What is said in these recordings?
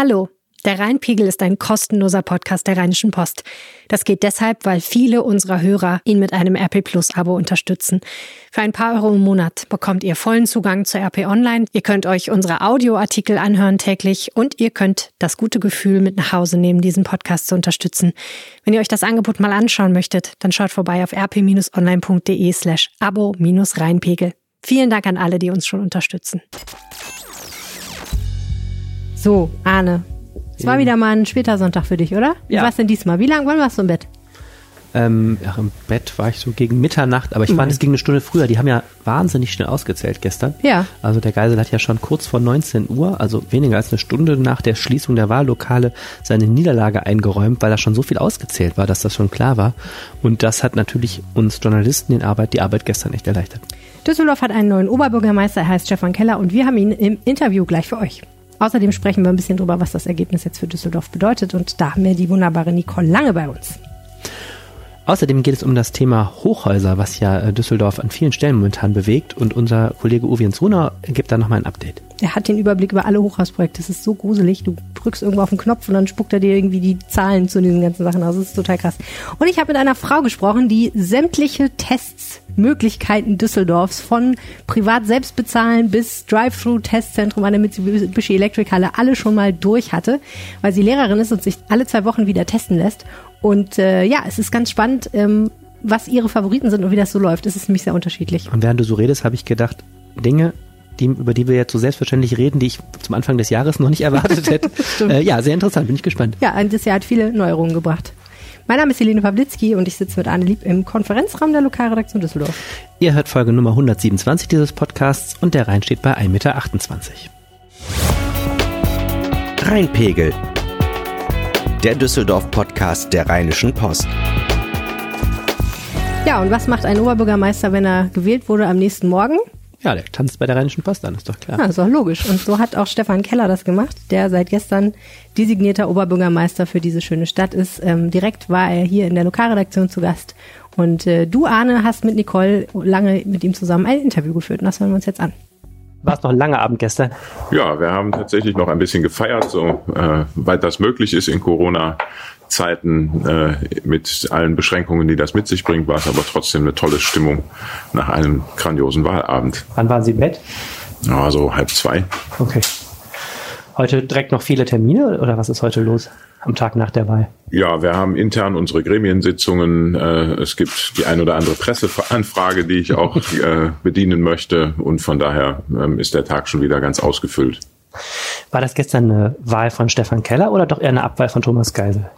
Hallo, der Rheinpegel ist ein kostenloser Podcast der Rheinischen Post. Das geht deshalb, weil viele unserer Hörer ihn mit einem RP Plus Abo unterstützen. Für ein paar Euro im Monat bekommt ihr vollen Zugang zur RP Online. Ihr könnt euch unsere Audioartikel anhören täglich und ihr könnt das gute Gefühl mit nach Hause nehmen, diesen Podcast zu unterstützen. Wenn ihr euch das Angebot mal anschauen möchtet, dann schaut vorbei auf rp-online.de slash abo-rheinpegel. Vielen Dank an alle, die uns schon unterstützen. So, Arne. Es war wieder mal ein später Sonntag für dich, oder? Wie Ja. war's denn diesmal? Wie lange, wann warst du im Bett? Ähm, ja, im Bett war ich so gegen Mitternacht, aber ich fand, es ging eine Stunde früher. Die haben ja wahnsinnig schnell ausgezählt gestern. Ja. Also der Geisel hat ja schon kurz vor 19 Uhr, also weniger als eine Stunde nach der Schließung der Wahllokale, seine Niederlage eingeräumt, weil da schon so viel ausgezählt war, dass das schon klar war. Und das hat natürlich uns Journalisten den Arbeit, die Arbeit gestern echt erleichtert. Düsseldorf hat einen neuen Oberbürgermeister, er heißt Stefan Keller und wir haben ihn im Interview gleich für euch. Außerdem sprechen wir ein bisschen drüber, was das Ergebnis jetzt für Düsseldorf bedeutet und da haben wir die wunderbare Nicole Lange bei uns. Außerdem geht es um das Thema Hochhäuser, was ja äh, Düsseldorf an vielen Stellen momentan bewegt. Und unser Kollege Uwe Jensruner gibt da nochmal ein Update. Er hat den Überblick über alle Hochhausprojekte. Das ist so gruselig. Du drückst irgendwo auf den Knopf und dann spuckt er dir irgendwie die Zahlen zu diesen ganzen Sachen aus. Das ist total krass. Und ich habe mit einer Frau gesprochen, die sämtliche Tests, Möglichkeiten Düsseldorfs von privat selbst bezahlen bis Drive-Thru-Testzentrum an der Mitsubishi Electric Halle alle schon mal durch hatte, weil sie Lehrerin ist und sich alle zwei Wochen wieder testen lässt. Und äh, ja, es ist ganz spannend, ähm, was ihre Favoriten sind und wie das so läuft. Es ist nämlich sehr unterschiedlich. Und während du so redest, habe ich gedacht, Dinge, die, über die wir jetzt so selbstverständlich reden, die ich zum Anfang des Jahres noch nicht erwartet hätte. äh, ja, sehr interessant, bin ich gespannt. Ja, und das Jahr hat viele Neuerungen gebracht. Mein Name ist Helene Pawlitzki und ich sitze mit Arne Lieb im Konferenzraum der Lokalredaktion Düsseldorf. Ihr hört Folge Nummer 127 dieses Podcasts und der Rhein steht bei 1,28 Meter. Rheinpegel. Der Düsseldorf-Podcast der Rheinischen Post. Ja, und was macht ein Oberbürgermeister, wenn er gewählt wurde am nächsten Morgen? Ja, der tanzt bei der Rheinischen Post an, ist doch klar. Ja, ist doch logisch. Und so hat auch Stefan Keller das gemacht, der seit gestern designierter Oberbürgermeister für diese schöne Stadt ist. Ähm, direkt war er hier in der Lokalredaktion zu Gast. Und äh, du, Arne, hast mit Nicole lange mit ihm zusammen ein Interview geführt. Und das hören wir uns jetzt an. War es noch ein langer Abend gestern? Ja, wir haben tatsächlich noch ein bisschen gefeiert, so äh, weit das möglich ist in Corona-Zeiten äh, mit allen Beschränkungen, die das mit sich bringt, war es aber trotzdem eine tolle Stimmung nach einem grandiosen Wahlabend. Wann waren Sie im Bett? Ja, so halb zwei. Okay. Heute direkt noch viele Termine oder was ist heute los am Tag nach der Wahl? Ja, wir haben intern unsere Gremiensitzungen. Äh, es gibt die ein oder andere Presseanfrage, die ich auch äh, bedienen möchte. Und von daher ähm, ist der Tag schon wieder ganz ausgefüllt. War das gestern eine Wahl von Stefan Keller oder doch eher eine Abwahl von Thomas Geisel?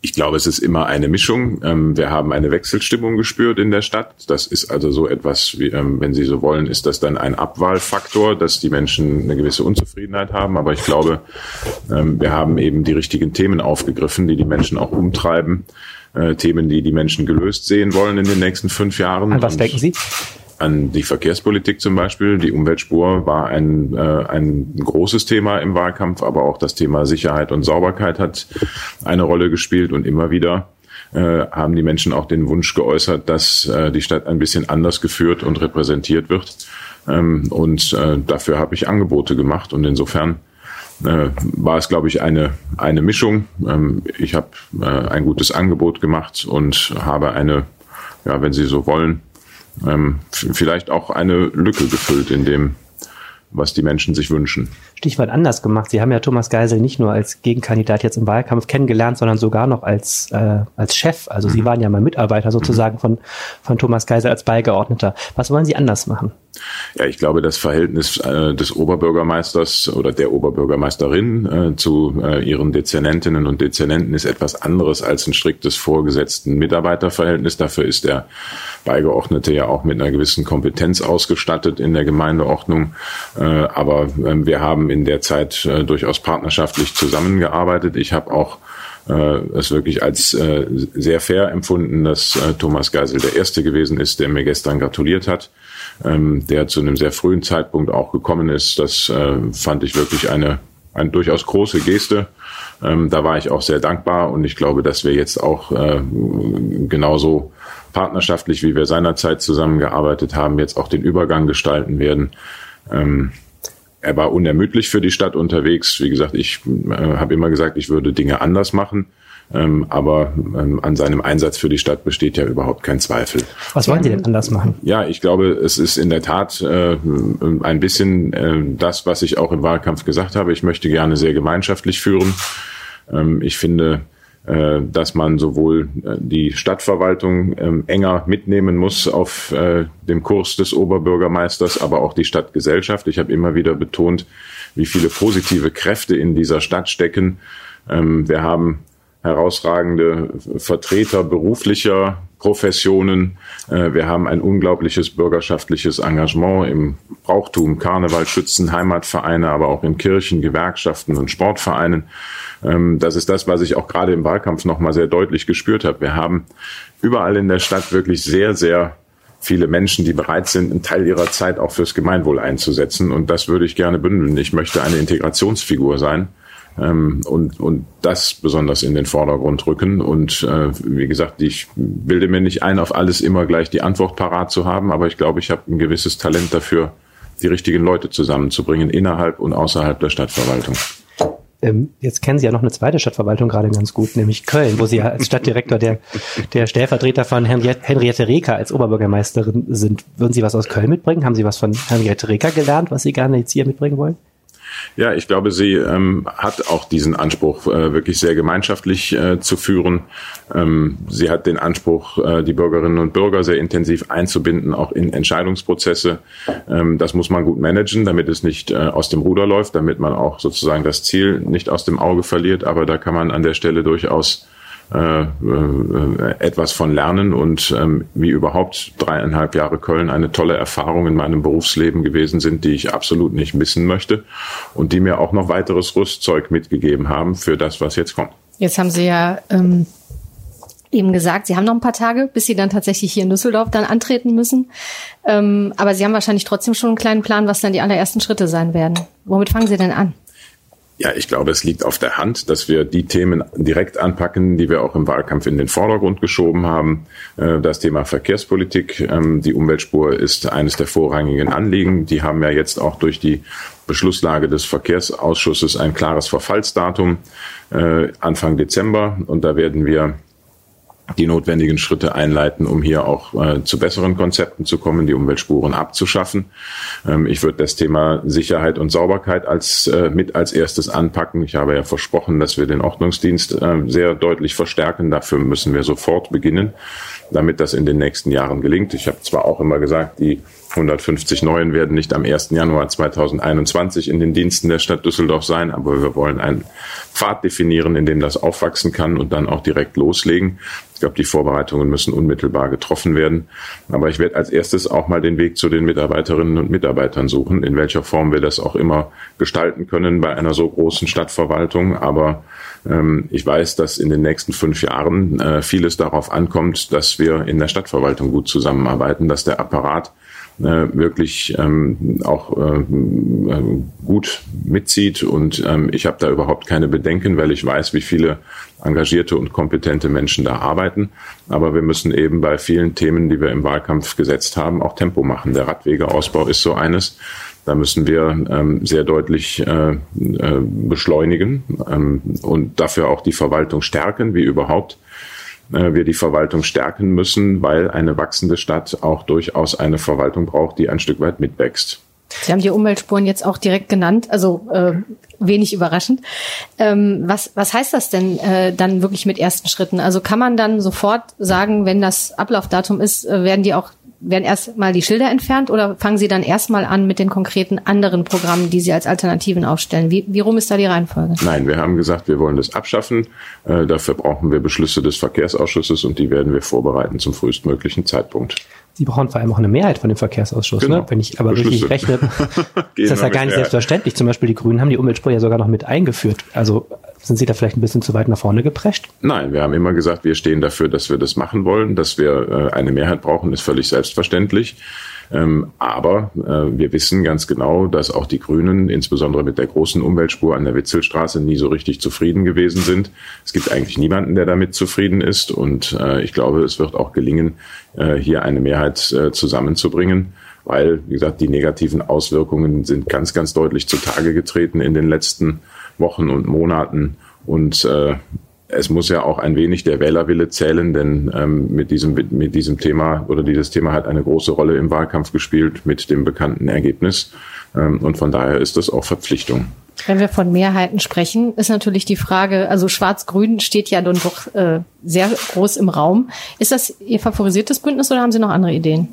Ich glaube, es ist immer eine Mischung. Ähm, Wir haben eine Wechselstimmung gespürt in der Stadt. Das ist also so etwas, wie, ähm, wenn Sie so wollen, ist das dann ein Abwahlfaktor, dass die Menschen eine gewisse Unzufriedenheit haben. Aber ich glaube, ähm, wir haben eben die richtigen Themen aufgegriffen, die die Menschen auch umtreiben. Äh, Themen, die die Menschen gelöst sehen wollen in den nächsten fünf Jahren. An was Und- denken Sie? An die Verkehrspolitik zum Beispiel. Die Umweltspur war ein, äh, ein großes Thema im Wahlkampf, aber auch das Thema Sicherheit und Sauberkeit hat eine Rolle gespielt und immer wieder äh, haben die Menschen auch den Wunsch geäußert, dass äh, die Stadt ein bisschen anders geführt und repräsentiert wird. Ähm, und äh, dafür habe ich Angebote gemacht und insofern äh, war es, glaube ich, eine, eine Mischung. Ähm, ich habe äh, ein gutes Angebot gemacht und habe eine, ja, wenn Sie so wollen, ähm, vielleicht auch eine Lücke gefüllt in dem, was die Menschen sich wünschen. Stichwort anders gemacht. Sie haben ja Thomas Geisel nicht nur als Gegenkandidat jetzt im Wahlkampf kennengelernt, sondern sogar noch als, äh, als Chef. Also Sie waren ja mal Mitarbeiter sozusagen von, von Thomas Geisel als Beigeordneter. Was wollen Sie anders machen? Ja, ich glaube, das Verhältnis äh, des Oberbürgermeisters oder der Oberbürgermeisterin äh, zu äh, ihren Dezernentinnen und Dezernenten ist etwas anderes als ein striktes vorgesetzten Mitarbeiterverhältnis. Dafür ist der Beigeordnete ja auch mit einer gewissen Kompetenz ausgestattet in der Gemeindeordnung. Äh, aber ähm, wir haben in der Zeit äh, durchaus partnerschaftlich zusammengearbeitet. Ich habe auch äh, es wirklich als äh, sehr fair empfunden, dass äh, Thomas Geisel der Erste gewesen ist, der mir gestern gratuliert hat, ähm, der zu einem sehr frühen Zeitpunkt auch gekommen ist. Das äh, fand ich wirklich eine, eine durchaus große Geste. Ähm, da war ich auch sehr dankbar und ich glaube, dass wir jetzt auch äh, genauso partnerschaftlich, wie wir seinerzeit zusammengearbeitet haben, jetzt auch den Übergang gestalten werden. Ähm, er war unermüdlich für die Stadt unterwegs. Wie gesagt, ich äh, habe immer gesagt, ich würde Dinge anders machen. Ähm, aber ähm, an seinem Einsatz für die Stadt besteht ja überhaupt kein Zweifel. Was wollen Sie denn anders machen? Ja, ich glaube, es ist in der Tat äh, ein bisschen äh, das, was ich auch im Wahlkampf gesagt habe. Ich möchte gerne sehr gemeinschaftlich führen. Ähm, ich finde, dass man sowohl äh, die Stadtverwaltung ähm, enger mitnehmen muss auf äh, dem Kurs des Oberbürgermeisters, aber auch die Stadtgesellschaft. Ich habe immer wieder betont, wie viele positive Kräfte in dieser Stadt stecken. Ähm, wir haben herausragende Vertreter beruflicher Professionen. Äh, wir haben ein unglaubliches bürgerschaftliches Engagement im Brauchtum, Karneval, Schützen, Heimatvereine, aber auch in Kirchen, Gewerkschaften und Sportvereinen. Ähm, das ist das, was ich auch gerade im Wahlkampf nochmal sehr deutlich gespürt habe. Wir haben überall in der Stadt wirklich sehr, sehr viele Menschen, die bereit sind, einen Teil ihrer Zeit auch fürs Gemeinwohl einzusetzen. Und das würde ich gerne bündeln. Ich möchte eine Integrationsfigur sein ähm, und, und das besonders in den Vordergrund rücken. Und äh, wie gesagt, ich bilde mir nicht ein, auf alles immer gleich die Antwort parat zu haben, aber ich glaube, ich habe ein gewisses Talent dafür, die richtigen Leute zusammenzubringen, innerhalb und außerhalb der Stadtverwaltung. Ähm, jetzt kennen Sie ja noch eine zweite Stadtverwaltung gerade ganz gut, nämlich Köln, wo Sie ja als Stadtdirektor der, der Stellvertreter von Henriette Reker als Oberbürgermeisterin sind. Würden Sie was aus Köln mitbringen? Haben Sie was von Henriette Reker gelernt, was Sie gerne jetzt hier mitbringen wollen? Ja, ich glaube, sie ähm, hat auch diesen Anspruch, äh, wirklich sehr gemeinschaftlich äh, zu führen. Ähm, sie hat den Anspruch, äh, die Bürgerinnen und Bürger sehr intensiv einzubinden, auch in Entscheidungsprozesse. Ähm, das muss man gut managen, damit es nicht äh, aus dem Ruder läuft, damit man auch sozusagen das Ziel nicht aus dem Auge verliert. Aber da kann man an der Stelle durchaus äh, äh, etwas von lernen und ähm, wie überhaupt dreieinhalb Jahre Köln eine tolle Erfahrung in meinem Berufsleben gewesen sind, die ich absolut nicht missen möchte und die mir auch noch weiteres Rüstzeug mitgegeben haben für das, was jetzt kommt. Jetzt haben Sie ja ähm, eben gesagt, Sie haben noch ein paar Tage, bis Sie dann tatsächlich hier in Düsseldorf dann antreten müssen. Ähm, aber Sie haben wahrscheinlich trotzdem schon einen kleinen Plan, was dann die allerersten Schritte sein werden. Womit fangen Sie denn an? Ja, ich glaube, es liegt auf der Hand, dass wir die Themen direkt anpacken, die wir auch im Wahlkampf in den Vordergrund geschoben haben. Äh, das Thema Verkehrspolitik, ähm, die Umweltspur ist eines der vorrangigen Anliegen. Die haben ja jetzt auch durch die Beschlusslage des Verkehrsausschusses ein klares Verfallsdatum äh, Anfang Dezember. Und da werden wir die notwendigen Schritte einleiten, um hier auch äh, zu besseren Konzepten zu kommen, die Umweltspuren abzuschaffen. Ähm, ich würde das Thema Sicherheit und Sauberkeit als äh, mit als erstes anpacken. Ich habe ja versprochen, dass wir den Ordnungsdienst äh, sehr deutlich verstärken. Dafür müssen wir sofort beginnen, damit das in den nächsten Jahren gelingt. Ich habe zwar auch immer gesagt, die 150 Neuen werden nicht am 1. Januar 2021 in den Diensten der Stadt Düsseldorf sein, aber wir wollen einen Pfad definieren, in dem das aufwachsen kann und dann auch direkt loslegen. Ich glaube, die Vorbereitungen müssen unmittelbar getroffen werden. Aber ich werde als erstes auch mal den Weg zu den Mitarbeiterinnen und Mitarbeitern suchen, in welcher Form wir das auch immer gestalten können bei einer so großen Stadtverwaltung. Aber ähm, ich weiß, dass in den nächsten fünf Jahren äh, vieles darauf ankommt, dass wir in der Stadtverwaltung gut zusammenarbeiten, dass der Apparat wirklich ähm, auch äh, äh, gut mitzieht. Und ähm, ich habe da überhaupt keine Bedenken, weil ich weiß, wie viele engagierte und kompetente Menschen da arbeiten. Aber wir müssen eben bei vielen Themen, die wir im Wahlkampf gesetzt haben, auch Tempo machen. Der Radwegeausbau ist so eines. Da müssen wir ähm, sehr deutlich äh, äh, beschleunigen ähm, und dafür auch die Verwaltung stärken, wie überhaupt äh, wir die Verwaltung stärken müssen, weil eine wachsende Stadt auch durchaus eine Verwaltung braucht, die ein Stück weit mitwächst. Sie haben die Umweltspuren jetzt auch direkt genannt, also äh, wenig überraschend. Ähm, was, was heißt das denn äh, dann wirklich mit ersten Schritten? Also kann man dann sofort sagen, wenn das Ablaufdatum ist, äh, werden die auch werden erstmal die Schilder entfernt oder fangen Sie dann erstmal an mit den konkreten anderen Programmen, die Sie als Alternativen aufstellen? Wie, wie rum ist da die Reihenfolge? Nein, wir haben gesagt, wir wollen das abschaffen. Äh, dafür brauchen wir Beschlüsse des Verkehrsausschusses und die werden wir vorbereiten zum frühestmöglichen Zeitpunkt. Sie brauchen vor allem auch eine Mehrheit von dem Verkehrsausschuss. Ne? Genau. Ne? Wenn ich aber Beschlüsse. richtig rechne, ist das ja gar nicht selbstverständlich. Zum Beispiel die Grünen haben die Umweltspur ja sogar noch mit eingeführt. Also sind Sie da vielleicht ein bisschen zu weit nach vorne geprescht? Nein, wir haben immer gesagt, wir stehen dafür, dass wir das machen wollen. Dass wir äh, eine Mehrheit brauchen, ist völlig selbstverständlich. Ähm, aber äh, wir wissen ganz genau, dass auch die Grünen, insbesondere mit der großen Umweltspur an der Witzelstraße, nie so richtig zufrieden gewesen sind. Es gibt eigentlich niemanden, der damit zufrieden ist. Und äh, ich glaube, es wird auch gelingen, äh, hier eine Mehrheit äh, zusammenzubringen. weil, wie gesagt, die negativen Auswirkungen sind ganz, ganz deutlich zutage getreten in den letzten Wochen und Monaten. Und äh, es muss ja auch ein wenig der Wählerwille zählen, denn ähm, mit, diesem, mit diesem Thema oder dieses Thema hat eine große Rolle im Wahlkampf gespielt mit dem bekannten Ergebnis. Ähm, und von daher ist das auch Verpflichtung. Wenn wir von Mehrheiten sprechen, ist natürlich die Frage, also Schwarz-Grün steht ja dann doch äh, sehr groß im Raum. Ist das Ihr favorisiertes Bündnis oder haben Sie noch andere Ideen?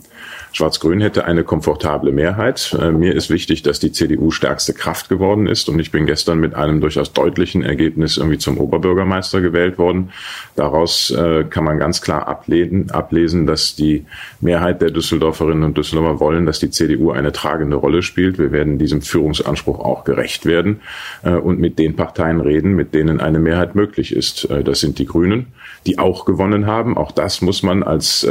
Schwarz-Grün hätte eine komfortable Mehrheit. Äh, mir ist wichtig, dass die CDU stärkste Kraft geworden ist und ich bin gestern mit einem durchaus deutlichen Ergebnis irgendwie zum Oberbürgermeister gewählt worden. Daraus äh, kann man ganz klar ablesen, ablesen, dass die Mehrheit der Düsseldorferinnen und Düsseldorfer wollen, dass die CDU eine tragende Rolle spielt. Wir werden diesem Führungsanspruch auch gerecht werden äh, und mit den Parteien reden, mit denen eine Mehrheit möglich ist. Das sind die Grünen, die auch gewonnen haben. Auch das muss man als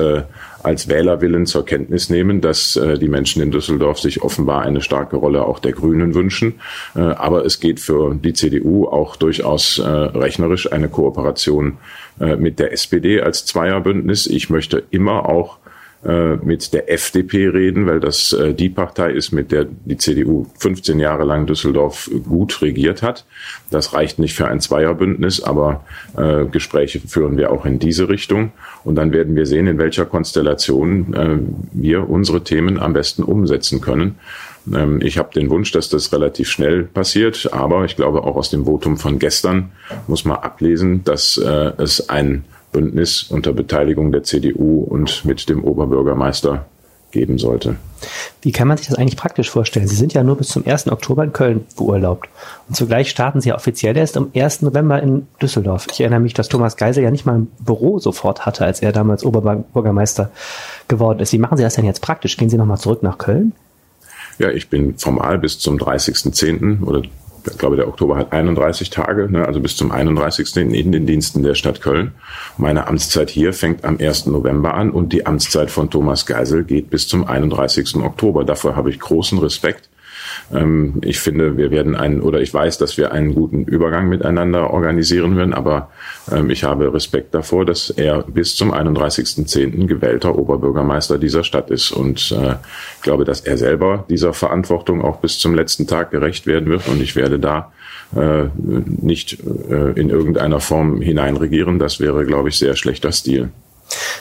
als Wählerwillen zur Kenntnis nehmen, dass äh, die Menschen in Düsseldorf sich offenbar eine starke Rolle auch der Grünen wünschen. Äh, aber es geht für die CDU auch durchaus äh, rechnerisch eine Kooperation äh, mit der SPD als Zweierbündnis. Ich möchte immer auch mit der FDP reden, weil das äh, die Partei ist, mit der die CDU 15 Jahre lang Düsseldorf gut regiert hat. Das reicht nicht für ein Zweierbündnis, aber äh, Gespräche führen wir auch in diese Richtung. Und dann werden wir sehen, in welcher Konstellation äh, wir unsere Themen am besten umsetzen können. Ähm, ich habe den Wunsch, dass das relativ schnell passiert, aber ich glaube auch aus dem Votum von gestern muss man ablesen, dass äh, es ein Bündnis unter Beteiligung der CDU und mit dem Oberbürgermeister geben sollte. Wie kann man sich das eigentlich praktisch vorstellen? Sie sind ja nur bis zum 1. Oktober in Köln beurlaubt. Und zugleich starten Sie ja offiziell erst am 1. November in Düsseldorf. Ich erinnere mich, dass Thomas Geisel ja nicht mal ein Büro sofort hatte, als er damals Oberbürgermeister geworden ist. Wie machen Sie das denn jetzt praktisch? Gehen Sie nochmal zurück nach Köln? Ja, ich bin formal bis zum 30.10. oder ich glaube, der Oktober hat 31 Tage, ne, also bis zum 31. in den Diensten der Stadt Köln. Meine Amtszeit hier fängt am 1. November an und die Amtszeit von Thomas Geisel geht bis zum 31. Oktober. Davor habe ich großen Respekt. Ähm, ich finde, wir werden einen, oder ich weiß, dass wir einen guten Übergang miteinander organisieren werden, aber ähm, ich habe Respekt davor, dass er bis zum 31.10. gewählter Oberbürgermeister dieser Stadt ist. Und äh, ich glaube, dass er selber dieser Verantwortung auch bis zum letzten Tag gerecht werden wird. Und ich werde da äh, nicht äh, in irgendeiner Form hineinregieren. Das wäre, glaube ich, sehr schlechter Stil.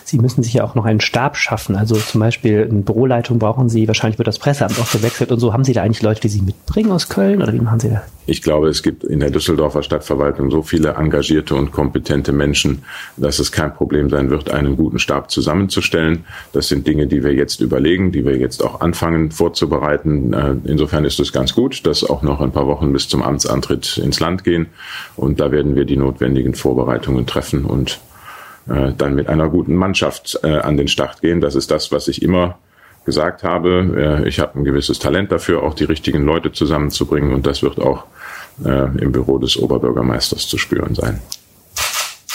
Sie müssen sich ja auch noch einen Stab schaffen. Also zum Beispiel eine Büroleitung brauchen Sie, wahrscheinlich wird das Presseamt auch gewechselt und so. Haben Sie da eigentlich Leute, die Sie mitbringen aus Köln oder wie machen Sie das? Ich glaube, es gibt in der Düsseldorfer Stadtverwaltung so viele engagierte und kompetente Menschen, dass es kein Problem sein wird, einen guten Stab zusammenzustellen. Das sind Dinge, die wir jetzt überlegen, die wir jetzt auch anfangen vorzubereiten. Äh, insofern ist es ganz gut, dass auch noch ein paar Wochen bis zum Amtsantritt ins Land gehen. Und da werden wir die notwendigen Vorbereitungen treffen und dann mit einer guten Mannschaft äh, an den Start gehen. Das ist das, was ich immer gesagt habe. Äh, ich habe ein gewisses Talent dafür, auch die richtigen Leute zusammenzubringen und das wird auch äh, im Büro des Oberbürgermeisters zu spüren sein.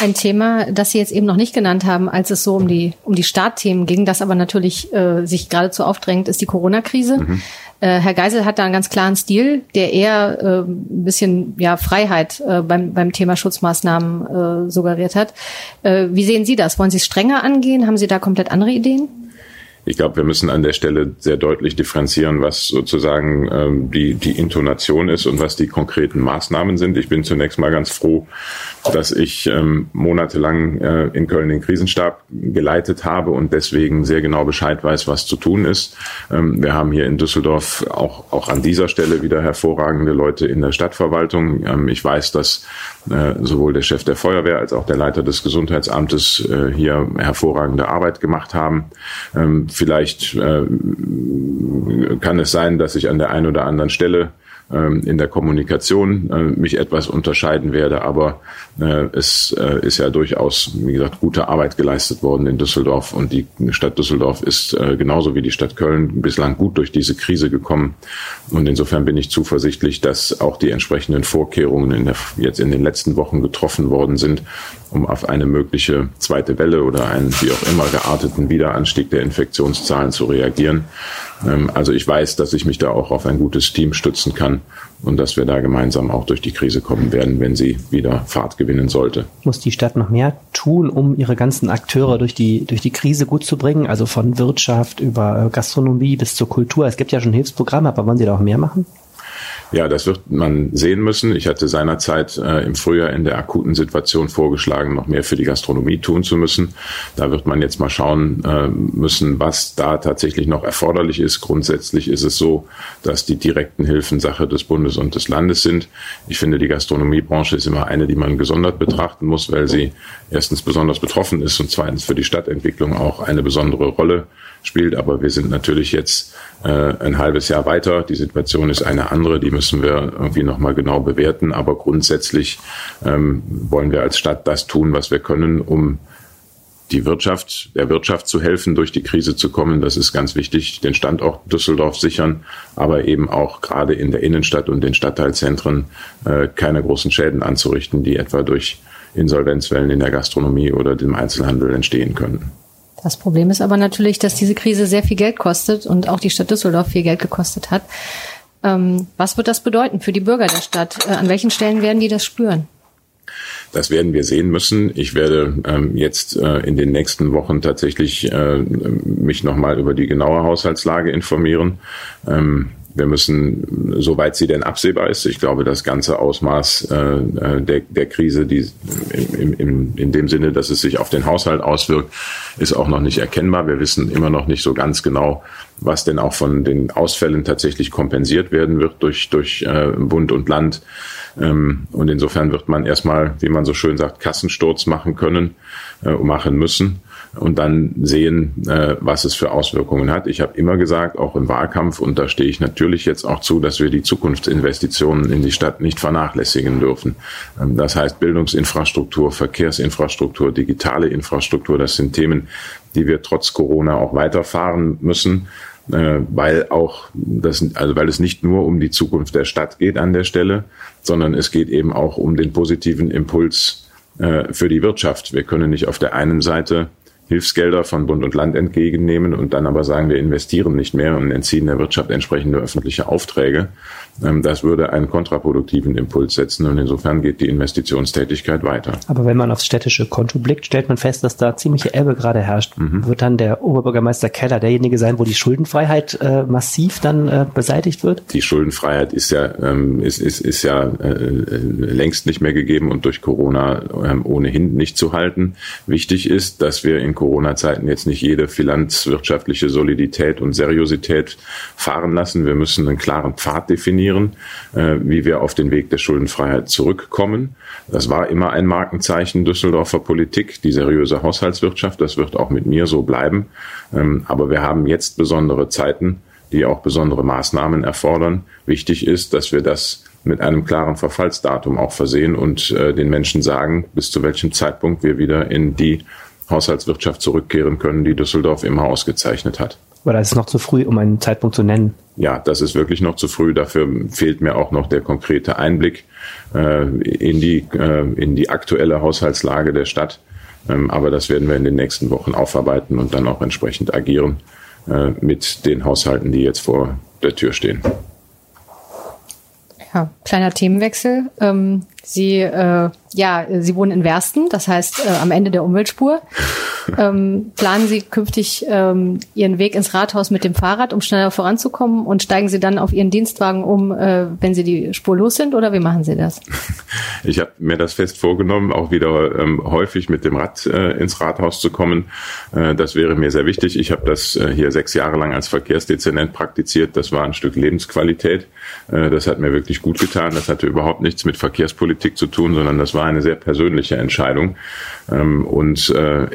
Ein Thema, das Sie jetzt eben noch nicht genannt haben, als es so um die um die Startthemen ging, das aber natürlich äh, sich geradezu aufdrängt, ist die Corona-Krise. Mhm. Äh, Herr Geisel hat da einen ganz klaren Stil, der eher äh, ein bisschen ja Freiheit äh, beim beim Thema Schutzmaßnahmen äh, suggeriert hat. Äh, wie sehen Sie das? Wollen Sie es strenger angehen? Haben Sie da komplett andere Ideen? Ich glaube, wir müssen an der Stelle sehr deutlich differenzieren, was sozusagen ähm, die, die Intonation ist und was die konkreten Maßnahmen sind. Ich bin zunächst mal ganz froh, dass ich ähm, monatelang äh, in Köln den Krisenstab geleitet habe und deswegen sehr genau Bescheid weiß, was zu tun ist. Ähm, wir haben hier in Düsseldorf auch, auch an dieser Stelle wieder hervorragende Leute in der Stadtverwaltung. Ähm, ich weiß, dass äh, sowohl der Chef der Feuerwehr als auch der Leiter des Gesundheitsamtes äh, hier hervorragende Arbeit gemacht haben. Ähm, vielleicht äh, kann es sein, dass ich an der einen oder anderen Stelle ähm, in der Kommunikation äh, mich etwas unterscheiden werde. Aber es äh, ist ja durchaus, wie gesagt, gute Arbeit geleistet worden in Düsseldorf und die Stadt Düsseldorf ist genauso wie die Stadt Köln bislang gut durch diese Krise gekommen. Und insofern bin ich zuversichtlich, dass auch die entsprechenden Vorkehrungen in der, jetzt in den letzten Wochen getroffen worden sind, um auf eine mögliche zweite Welle oder einen wie auch immer gearteten Wiederanstieg der Infektionszahlen zu reagieren. Ähm, also ich weiß, dass ich mich da auch auf ein gutes Team stützen kann und dass wir da gemeinsam auch durch die Krise kommen werden, wenn sie wieder Fahrt gewinnen sollte. Muss die Stadt noch mehr tun, um ihre ganzen Akteure durch die, durch die Krise gut zu bringen? Also von Wirtschaft über äh, Gastronomie bis zur Kultur. Es gibt ja schon Hilfsprogramme, aber wollen Sie da auch mehr machen? Ja, das wird man sehen müssen. Ich hatte seinerzeit äh, im Frühjahr in der akuten Situation vorgeschlagen, noch mehr für die Gastronomie tun zu müssen. Da wird man jetzt mal schauen äh, müssen, was da tatsächlich noch erforderlich ist. Grundsätzlich ist es so, dass die direkten Hilfen Sache des Bundes und des Landes sind. Ich finde, die Gastronomiebranche ist immer eine, die man gesondert betrachten muss, weil sie erstens besonders betroffen ist und zweitens für die Stadtentwicklung auch eine besondere Rolle spielt. Aber wir sind natürlich jetzt äh, ein halbes Jahr weiter. Die Situation ist eine andere, die müssen wir irgendwie nochmal genau bewerten. Aber grundsätzlich ähm, wollen wir als Stadt das tun, was wir können, um die Wirtschaft, der Wirtschaft zu helfen, durch die Krise zu kommen. Das ist ganz wichtig, den Standort Düsseldorf sichern, aber eben auch gerade in der Innenstadt und den Stadtteilzentren äh, keine großen Schäden anzurichten, die etwa durch Insolvenzwellen in der Gastronomie oder dem Einzelhandel entstehen können. Das Problem ist aber natürlich, dass diese Krise sehr viel Geld kostet und auch die Stadt Düsseldorf viel Geld gekostet hat. Ähm, was wird das bedeuten für die Bürger der Stadt? Äh, an welchen Stellen werden die das spüren? Das werden wir sehen müssen. Ich werde ähm, jetzt äh, in den nächsten Wochen tatsächlich äh, mich nochmal über die genaue Haushaltslage informieren. Ähm, wir müssen, soweit sie denn absehbar ist, ich glaube, das ganze Ausmaß äh, äh, der, der Krise, die in, in, in dem Sinne, dass es sich auf den Haushalt auswirkt, ist auch noch nicht erkennbar. Wir wissen immer noch nicht so ganz genau, was denn auch von den Ausfällen tatsächlich kompensiert werden wird durch, durch äh, Bund und Land. Ähm, und insofern wird man erstmal, wie man so schön sagt, Kassensturz machen können, äh, machen müssen und dann sehen, äh, was es für Auswirkungen hat. Ich habe immer gesagt, auch im Wahlkampf, und da stehe ich natürlich jetzt auch zu, dass wir die Zukunftsinvestitionen in die Stadt nicht vernachlässigen dürfen. Ähm, das heißt Bildungsinfrastruktur, Verkehrsinfrastruktur, digitale Infrastruktur, das sind Themen, die wir trotz Corona auch weiterfahren müssen äh, weil auch das, also weil es nicht nur um die Zukunft der Stadt geht an der Stelle, sondern es geht eben auch um den positiven Impuls äh, für die Wirtschaft. Wir können nicht auf der einen Seite Hilfsgelder von Bund und Land entgegennehmen und dann aber sagen, wir investieren nicht mehr und entziehen der Wirtschaft entsprechende öffentliche Aufträge. Ähm, das würde einen kontraproduktiven Impuls setzen und insofern geht die Investitionstätigkeit weiter. Aber wenn man aufs städtische Konto blickt, stellt man fest, dass da ziemliche Ebbe gerade herrscht. Mhm. Wird dann der Oberbürgermeister Keller derjenige sein, wo die Schuldenfreiheit äh, massiv dann äh, beseitigt wird? Die Schuldenfreiheit ist ja, ähm, ist, ist, ist ja äh, längst nicht mehr gegeben und durch Corona ähm, ohnehin nicht zu halten. Wichtig ist, dass wir in Corona-Zeiten jetzt nicht jede finanzwirtschaftliche Solidität und Seriosität fahren lassen. Wir müssen einen klaren Pfad definieren äh, wie wir auf den Weg der Schuldenfreiheit zurückkommen. Das war immer ein Markenzeichen Düsseldorfer Politik, die seriöse Haushaltswirtschaft. Das wird auch mit mir so bleiben. Ähm, aber wir haben jetzt besondere Zeiten, die auch besondere Maßnahmen erfordern. Wichtig ist, dass wir das mit einem klaren Verfallsdatum auch versehen und äh, den Menschen sagen, bis zu welchem Zeitpunkt wir wieder in die Haushaltswirtschaft zurückkehren können, die Düsseldorf immer ausgezeichnet hat. Oder ist es noch zu früh, um einen Zeitpunkt zu nennen? Ja, das ist wirklich noch zu früh. Dafür fehlt mir auch noch der konkrete Einblick äh, in, die, äh, in die aktuelle Haushaltslage der Stadt. Ähm, aber das werden wir in den nächsten Wochen aufarbeiten und dann auch entsprechend agieren äh, mit den Haushalten, die jetzt vor der Tür stehen. Ja, kleiner Themenwechsel. Ähm, Sie, äh, ja, Sie wohnen in Wersten, das heißt äh, am Ende der Umweltspur. Ähm, planen Sie künftig ähm, Ihren Weg ins Rathaus mit dem Fahrrad, um schneller voranzukommen? Und steigen Sie dann auf Ihren Dienstwagen um, äh, wenn Sie die Spur los sind? Oder wie machen Sie das? Ich habe mir das fest vorgenommen, auch wieder ähm, häufig mit dem Rad äh, ins Rathaus zu kommen. Äh, das wäre mir sehr wichtig. Ich habe das äh, hier sechs Jahre lang als Verkehrsdezernent praktiziert. Das war ein Stück Lebensqualität. Äh, das hat mir wirklich gut getan. Das hatte überhaupt nichts mit Verkehrspolitik zu tun, sondern das war eine sehr persönliche Entscheidung. Ähm, und äh,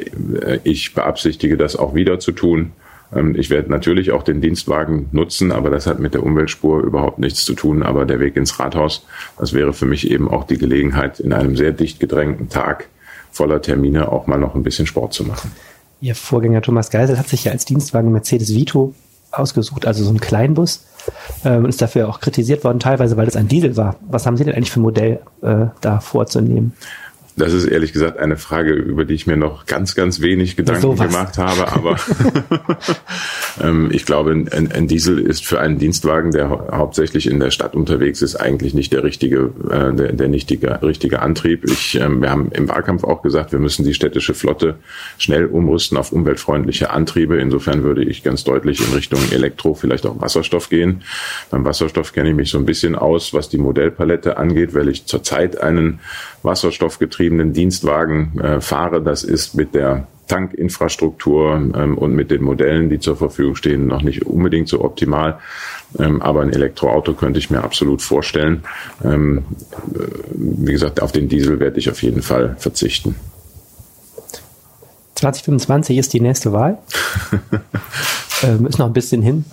ich beabsichtige das auch wieder zu tun. Ähm, ich werde natürlich auch den Dienstwagen nutzen, aber das hat mit der Umweltspur überhaupt nichts zu tun. Aber der Weg ins Rathaus, das wäre für mich eben auch die Gelegenheit, in einem sehr dicht gedrängten Tag voller Termine auch mal noch ein bisschen Sport zu machen. Ihr Vorgänger Thomas Geisel hat sich ja als Dienstwagen Mercedes Vito ausgesucht, also so ein Kleinbus, ähm, und ist dafür auch kritisiert worden, teilweise, weil es ein Diesel war. Was haben Sie denn eigentlich für ein Modell äh, da vorzunehmen? Das ist ehrlich gesagt eine Frage, über die ich mir noch ganz, ganz wenig Gedanken so gemacht habe. Aber ähm, ich glaube, ein, ein, Diesel ist für einen Dienstwagen, der hauptsächlich in der Stadt unterwegs ist, eigentlich nicht der richtige, äh, der, der nichtige, richtige Antrieb. Ich, ähm, wir haben im Wahlkampf auch gesagt, wir müssen die städtische Flotte schnell umrüsten auf umweltfreundliche Antriebe. Insofern würde ich ganz deutlich in Richtung Elektro, vielleicht auch Wasserstoff gehen. Beim Wasserstoff kenne ich mich so ein bisschen aus, was die Modellpalette angeht, weil ich zurzeit einen wasserstoffgetriebenen Dienstwagen äh, fahre. Das ist mit der Tankinfrastruktur ähm, und mit den Modellen, die zur Verfügung stehen, noch nicht unbedingt so optimal. Ähm, aber ein Elektroauto könnte ich mir absolut vorstellen. Ähm, äh, wie gesagt, auf den Diesel werde ich auf jeden Fall verzichten. 2025 ist die nächste Wahl. ähm, ist noch ein bisschen hin.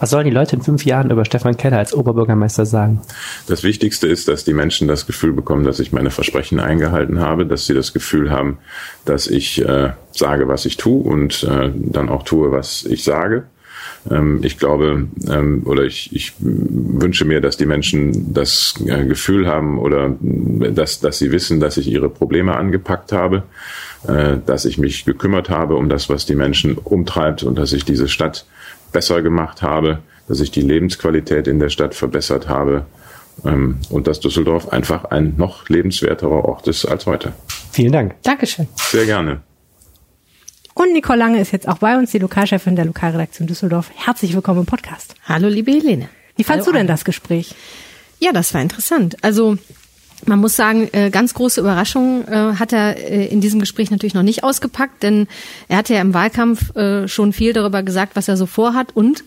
Was sollen die Leute in fünf Jahren über Stefan Keller als Oberbürgermeister sagen? Das Wichtigste ist, dass die Menschen das Gefühl bekommen, dass ich meine Versprechen eingehalten habe, dass sie das Gefühl haben, dass ich äh, sage, was ich tue und äh, dann auch tue, was ich sage ähm, ich glaube ähm, oder ich, ich wünsche mir, dass die Menschen das äh, Gefühl haben oder dass, dass sie wissen, dass ich ihre Probleme angepackt habe, äh, dass ich mich gekümmert habe um das, was die Menschen umtreibt und dass ich diese Stadt besser gemacht habe, dass ich die Lebensqualität in der Stadt verbessert habe ähm, und dass Düsseldorf einfach ein noch lebenswerterer Ort ist als heute. Vielen Dank. Dankeschön. Sehr gerne. Und Nicole Lange ist jetzt auch bei uns, die Lokalchefin der Lokalredaktion Düsseldorf. Herzlich willkommen im Podcast. Hallo, liebe Helene. Wie fandst du denn das Gespräch? Ja, das war interessant. Also man muss sagen, äh, ganz große Überraschung äh, hat er äh, in diesem Gespräch natürlich noch nicht ausgepackt, denn er hatte ja im Wahlkampf schon viel darüber gesagt, was er so vorhat. Und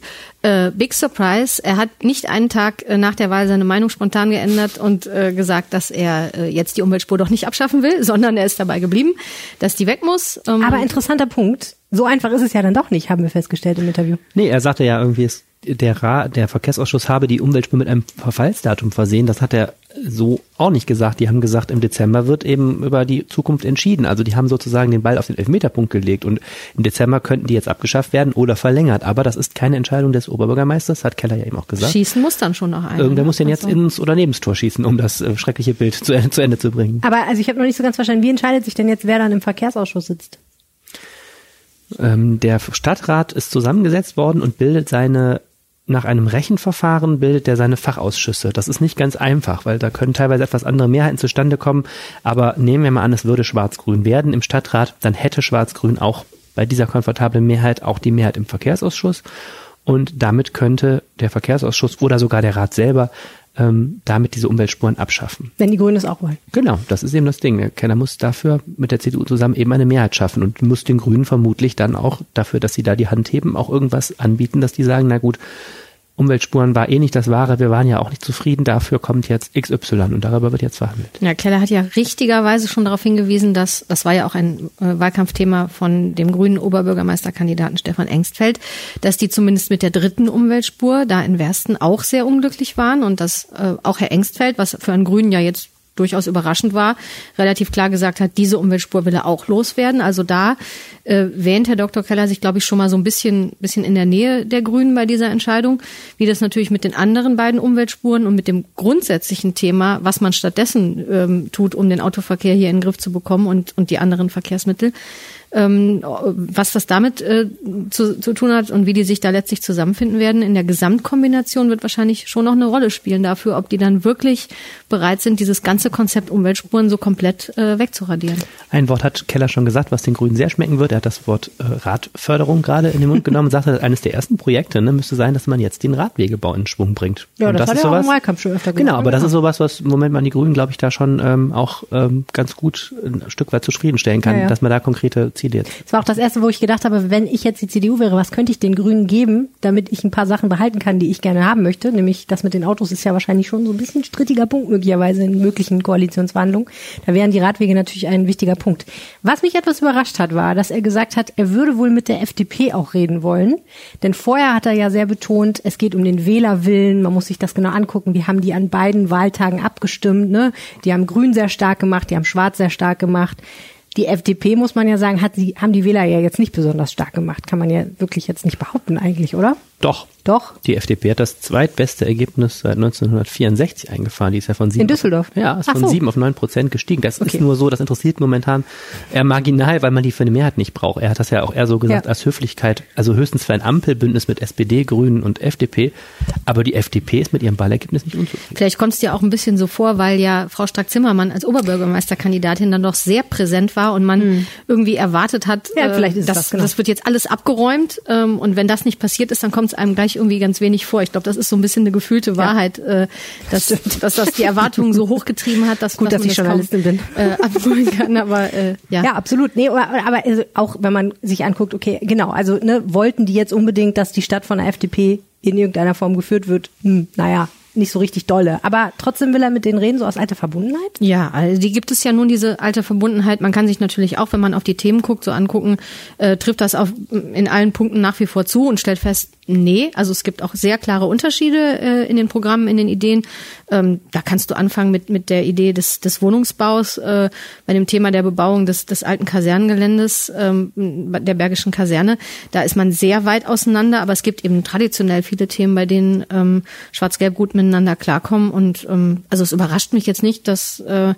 Big Surprise, er hat nicht einen Tag nach der Wahl seine Meinung spontan geändert und gesagt, dass er jetzt die Umweltspur doch nicht abschaffen will, sondern er ist dabei geblieben, dass die weg muss. Ähm, Aber interessanter Punkt. So einfach ist es ja dann doch nicht, haben wir festgestellt im Interview. Nee, er sagte ja irgendwie, es der, Ra der Verkehrsausschuss habe die Umweltspur mit einem Verfallsdatum versehen. Das hat er so auch nicht gesagt. Die haben gesagt, im Dezember wird eben über die Zukunft entschieden. Also die haben sozusagen den Ball auf den Elfmeterpunkt gelegt und im Dezember könnten die jetzt abgeschafft werden oder verlängert. Aber das ist keine Entscheidung des Oberbürgermeisters, hat Keller ja eben auch gesagt. Schießen muss dann schon noch einer. Irgendwer muss den jetzt also. ins oder neben das Tor schießen, um das äh, schreckliche Bild zu, zu Ende zu bringen. Aber also ich habe noch nicht so ganz verstanden, wie entscheidet sich denn jetzt, wer dann im Verkehrsausschuss sitzt? Ähm, der Stadtrat ist zusammengesetzt worden und bildet seine nach einem Rechenverfahren bildet er seine Fachausschüsse. Das ist nicht ganz einfach, weil da können teilweise etwas andere Mehrheiten zustande kommen. Aber nehmen wir mal an, es würde Schwarz-Grün werden im Stadtrat, dann hätte Schwarz-Grün auch bei dieser komfortablen Mehrheit auch die Mehrheit im Verkehrsausschuss. Und damit könnte der Verkehrsausschuss oder sogar der Rat selber ähm, damit diese Umweltspuren abschaffen. Wenn die Grünen es auch wollen. Genau, das ist eben das Ding. Der Kenner muss dafür mit der CDU zusammen eben eine Mehrheit schaffen und muss den Grünen vermutlich dann auch dafür, dass sie da die Hand heben, auch irgendwas anbieten, dass die sagen, na gut, Umweltspuren war eh nicht das Wahre. Wir waren ja auch nicht zufrieden. Dafür kommt jetzt XY und darüber wird jetzt verhandelt. Ja, Keller hat ja richtigerweise schon darauf hingewiesen, dass, das war ja auch ein äh, Wahlkampfthema von dem grünen Oberbürgermeisterkandidaten Stefan Engstfeld, dass die zumindest mit der dritten Umweltspur da in Wersten auch sehr unglücklich waren und dass äh, auch Herr Engstfeld, was für einen Grünen ja jetzt durchaus überraschend war, relativ klar gesagt hat, diese Umweltspur will er auch loswerden. Also da äh, wähnt Herr Dr. Keller sich, glaube ich, schon mal so ein bisschen, bisschen in der Nähe der Grünen bei dieser Entscheidung. Wie das natürlich mit den anderen beiden Umweltspuren und mit dem grundsätzlichen Thema, was man stattdessen ähm, tut, um den Autoverkehr hier in den Griff zu bekommen und, und die anderen Verkehrsmittel, ähm, was das damit äh, zu, zu tun hat und wie die sich da letztlich zusammenfinden werden in der Gesamtkombination wird wahrscheinlich schon noch eine Rolle spielen dafür, ob die dann wirklich bereit sind, dieses ganze Konzept Umweltspuren so komplett äh, wegzuradieren. Ein Wort hat Keller schon gesagt, was den Grünen sehr schmecken wird. Er hat das Wort äh, Radförderung gerade in den Mund genommen und sagte, eines der ersten Projekte ne, müsste sein, dass man jetzt den Radwegebau in Schwung bringt. Ja, und das, das hat ist er sowas, auch im Wahlkampf schon öfter gesagt. Genau, aber das ist sowas, was im Moment man die Grünen, glaube ich, da schon ähm, auch ähm, ganz gut ein Stück weit zufriedenstellen kann, ja, ja. dass man da konkrete Jetzt. Das war auch das erste, wo ich gedacht habe, wenn ich jetzt die CDU wäre, was könnte ich den Grünen geben, damit ich ein paar Sachen behalten kann, die ich gerne haben möchte. Nämlich das mit den Autos ist ja wahrscheinlich schon so ein bisschen strittiger Punkt möglicherweise in möglichen Koalitionsverhandlungen. Da wären die Radwege natürlich ein wichtiger Punkt. Was mich etwas überrascht hat, war, dass er gesagt hat, er würde wohl mit der FDP auch reden wollen. Denn vorher hat er ja sehr betont, es geht um den Wählerwillen. Man muss sich das genau angucken. Die haben die an beiden Wahltagen abgestimmt. Ne? Die haben Grün sehr stark gemacht, die haben Schwarz sehr stark gemacht die FDP, muss man ja sagen, hat haben die Wähler ja jetzt nicht besonders stark gemacht. Kann man ja wirklich jetzt nicht behaupten eigentlich, oder? Doch, Doch. Die FDP hat das zweitbeste Ergebnis seit 1964 eingefahren. Die ist ja von sieben. In Düsseldorf? Auf, ja, ist Ach von so. sieben auf neun Prozent gestiegen. Das Okay. ist nur so, das interessiert momentan eher marginal, weil man die für eine Mehrheit nicht braucht. Er hat das ja auch eher so gesagt Ja. als Höflichkeit. Also höchstens für ein Ampelbündnis mit SPD, Grünen und FDP. Aber die FDP ist mit ihrem Wahlergebnis nicht unzufrieden. Vielleicht kommt es dir auch ein bisschen so vor, weil ja Frau Strack-Zimmermann als Oberbürgermeisterkandidatin dann doch sehr präsent war und man irgendwie erwartet hat, Hm. Ja, äh, vielleicht ist es dass, das, genau. das wird jetzt alles abgeräumt ähm, und wenn das nicht passiert ist, dann kommt es einem gleich irgendwie ganz wenig vor. Ich glaube, das ist so ein bisschen eine gefühlte Wahrheit, äh, dass, dass das die Erwartungen so hochgetrieben hat, dass, Gut, dass man ich Journalistin kaum, bin. Äh, abholen kann, aber äh, ja. Ja, absolut. Nee, aber, aber also auch wenn man sich anguckt, okay, genau, also ne, wollten die jetzt unbedingt, dass die Stadt von der FDP in irgendeiner Form geführt wird? Hm, naja, nicht so richtig dolle. Aber trotzdem will er mit denen reden, so aus alter Verbundenheit? Ja, also die gibt es ja nun, diese alte Verbundenheit. Man kann sich natürlich auch, wenn man auf die Themen guckt, so angucken, äh, trifft das auf, in allen Punkten nach wie vor zu und stellt fest, nee, also es gibt auch sehr klare Unterschiede äh, in den Programmen, in den Ideen. Ähm, da kannst du anfangen mit, mit der Idee des, des Wohnungsbaus, äh, bei dem Thema der Bebauung des, des alten Kasernengeländes, ähm, der Bergischen Kaserne. Da ist man sehr weit auseinander, aber es gibt eben traditionell viele Themen, bei denen ähm, Schwarz-Gelb gut miteinander klarkommen. Und ähm, also es überrascht mich jetzt nicht, dass, äh,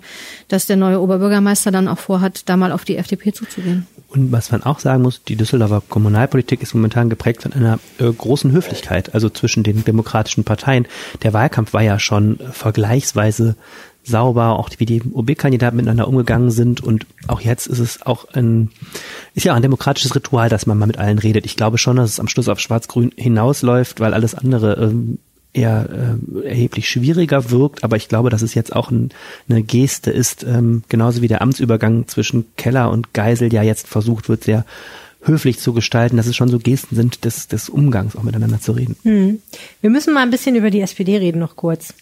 dass der neue Oberbürgermeister dann auch vorhat, da mal auf die FDP zuzugehen. Und was man auch sagen muss, die Düsseldorfer Kommunalpolitik ist momentan geprägt von einer äh, großen Höflichkeit, also zwischen den demokratischen Parteien. Der Wahlkampf war ja schon vergleichsweise sauber, auch wie die OB-Kandidaten miteinander umgegangen sind und auch jetzt ist es auch ein, ist ja ein demokratisches Ritual, dass man mal mit allen redet. Ich glaube schon, dass es am Schluss auf Schwarz-Grün hinausläuft, weil alles andere ähm, eher äh, erheblich schwieriger wirkt, aber ich glaube, dass es jetzt auch ein, eine Geste ist, ähm, genauso wie der Amtsübergang zwischen Keller und Geisel ja jetzt versucht wird, sehr höflich zu gestalten, dass es schon so Gesten sind des, des Umgangs auch miteinander zu reden. Hm. Wir müssen mal ein bisschen über die SPD reden noch kurz.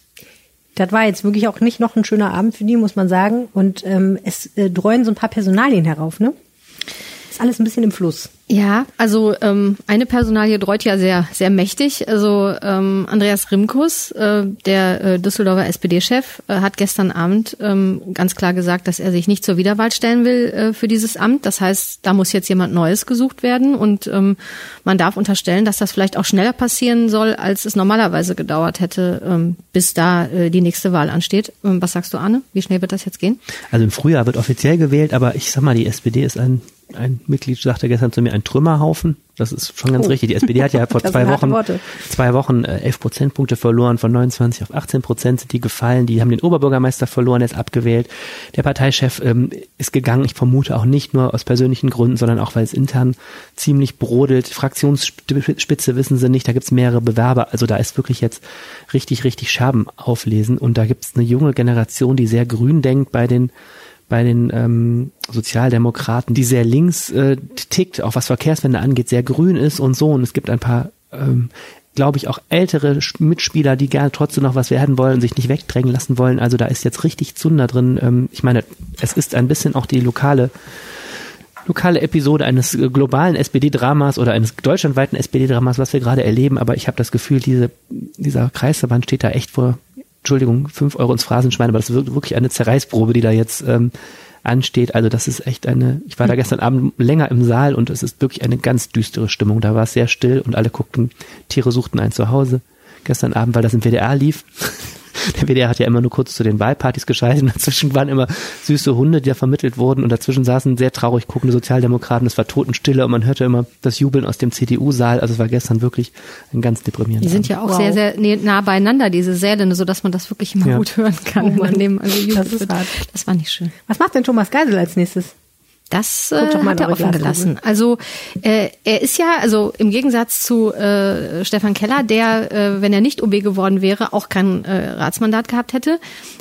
Das war jetzt wirklich auch nicht noch ein schöner Abend für die, muss man sagen. Und ähm, es äh, dreuen so ein paar Personalien herauf, ne? Ist alles ein bisschen im Fluss. Ja, also ähm, eine Personalie dreut ja sehr, sehr mächtig. Also ähm, Andreas Rimkus, äh, der äh, Düsseldorfer SPD-Chef, äh, hat gestern Abend ähm, ganz klar gesagt, dass er sich nicht zur Wiederwahl stellen will äh, für dieses Amt. Das heißt, da muss jetzt jemand Neues gesucht werden und ähm, man darf unterstellen, dass das vielleicht auch schneller passieren soll, als es normalerweise gedauert hätte, ähm, bis da äh, die nächste Wahl ansteht. Ähm, was sagst du, Arne? Wie schnell wird das jetzt gehen? Also im Frühjahr wird offiziell gewählt, aber ich sag mal, die SPD ist ein, ein Mitglied sagte gestern zu mir, ein Trümmerhaufen. Das ist schon ganz Oh. richtig. Die SPD hat ja vor zwei Wochen, Worte. zwei Wochen äh, 11 Prozentpunkte verloren, von 29 auf 18 Prozent sind die gefallen. Die haben den Oberbürgermeister verloren, er ist abgewählt. Der Parteichef ähm, ist gegangen, ich vermute auch nicht nur aus persönlichen Gründen, sondern auch, weil es intern ziemlich brodelt. Fraktionsspitze wissen sie nicht, da gibt's mehrere Bewerber. Also da ist wirklich jetzt richtig, richtig Scherben auflesen. Und da gibt's eine junge Generation, die sehr grün denkt bei den bei den ähm, Sozialdemokraten, die sehr links äh, tickt, auch was Verkehrswende angeht, sehr grün ist und so. Und es gibt ein paar, ähm, glaube ich, auch ältere Mitspieler, die gerne trotzdem noch was werden wollen und sich nicht wegdrängen lassen wollen. Also da ist jetzt richtig Zunder drin. Ähm, ich meine, es ist ein bisschen auch die lokale lokale Episode eines äh, globalen SPD-Dramas oder eines deutschlandweiten SPD-Dramas, was wir gerade erleben. Aber ich habe das Gefühl, diese, dieser Kreisverband steht da echt vor, Entschuldigung, fünf Euro ins Phrasenschwein, aber das ist wirklich eine Zerreißprobe, die da jetzt ähm, ansteht. Also das ist echt eine, ich war da gestern Abend länger im Saal und es ist wirklich eine ganz düstere Stimmung. Da war es sehr still und alle guckten, Tiere suchten ein Zuhause gestern Abend, weil das im WDR lief. Der WDR hat ja immer nur kurz zu den Wahlpartys geschaltet und dazwischen waren immer süße Hunde, die da vermittelt wurden und dazwischen saßen sehr traurig guckende Sozialdemokraten. Es war Totenstille und man hörte immer das Jubeln aus dem CDU-Saal. Also es war gestern wirklich ein ganz deprimierender Die sind ja auch Wow. sehr, sehr nah beieinander, diese Säle, so dass man das wirklich immer Ja. gut hören kann. Oh wenn man neben also Das ist wird. hart. das war nicht schön. Was macht denn Thomas Geisel als nächstes? Das äh, hat er offen gelassen. Also äh, er ist ja, also im Gegensatz zu äh, Stefan Keller, der, äh, wenn er nicht OB geworden wäre, auch kein äh, Ratsmandat gehabt hätte,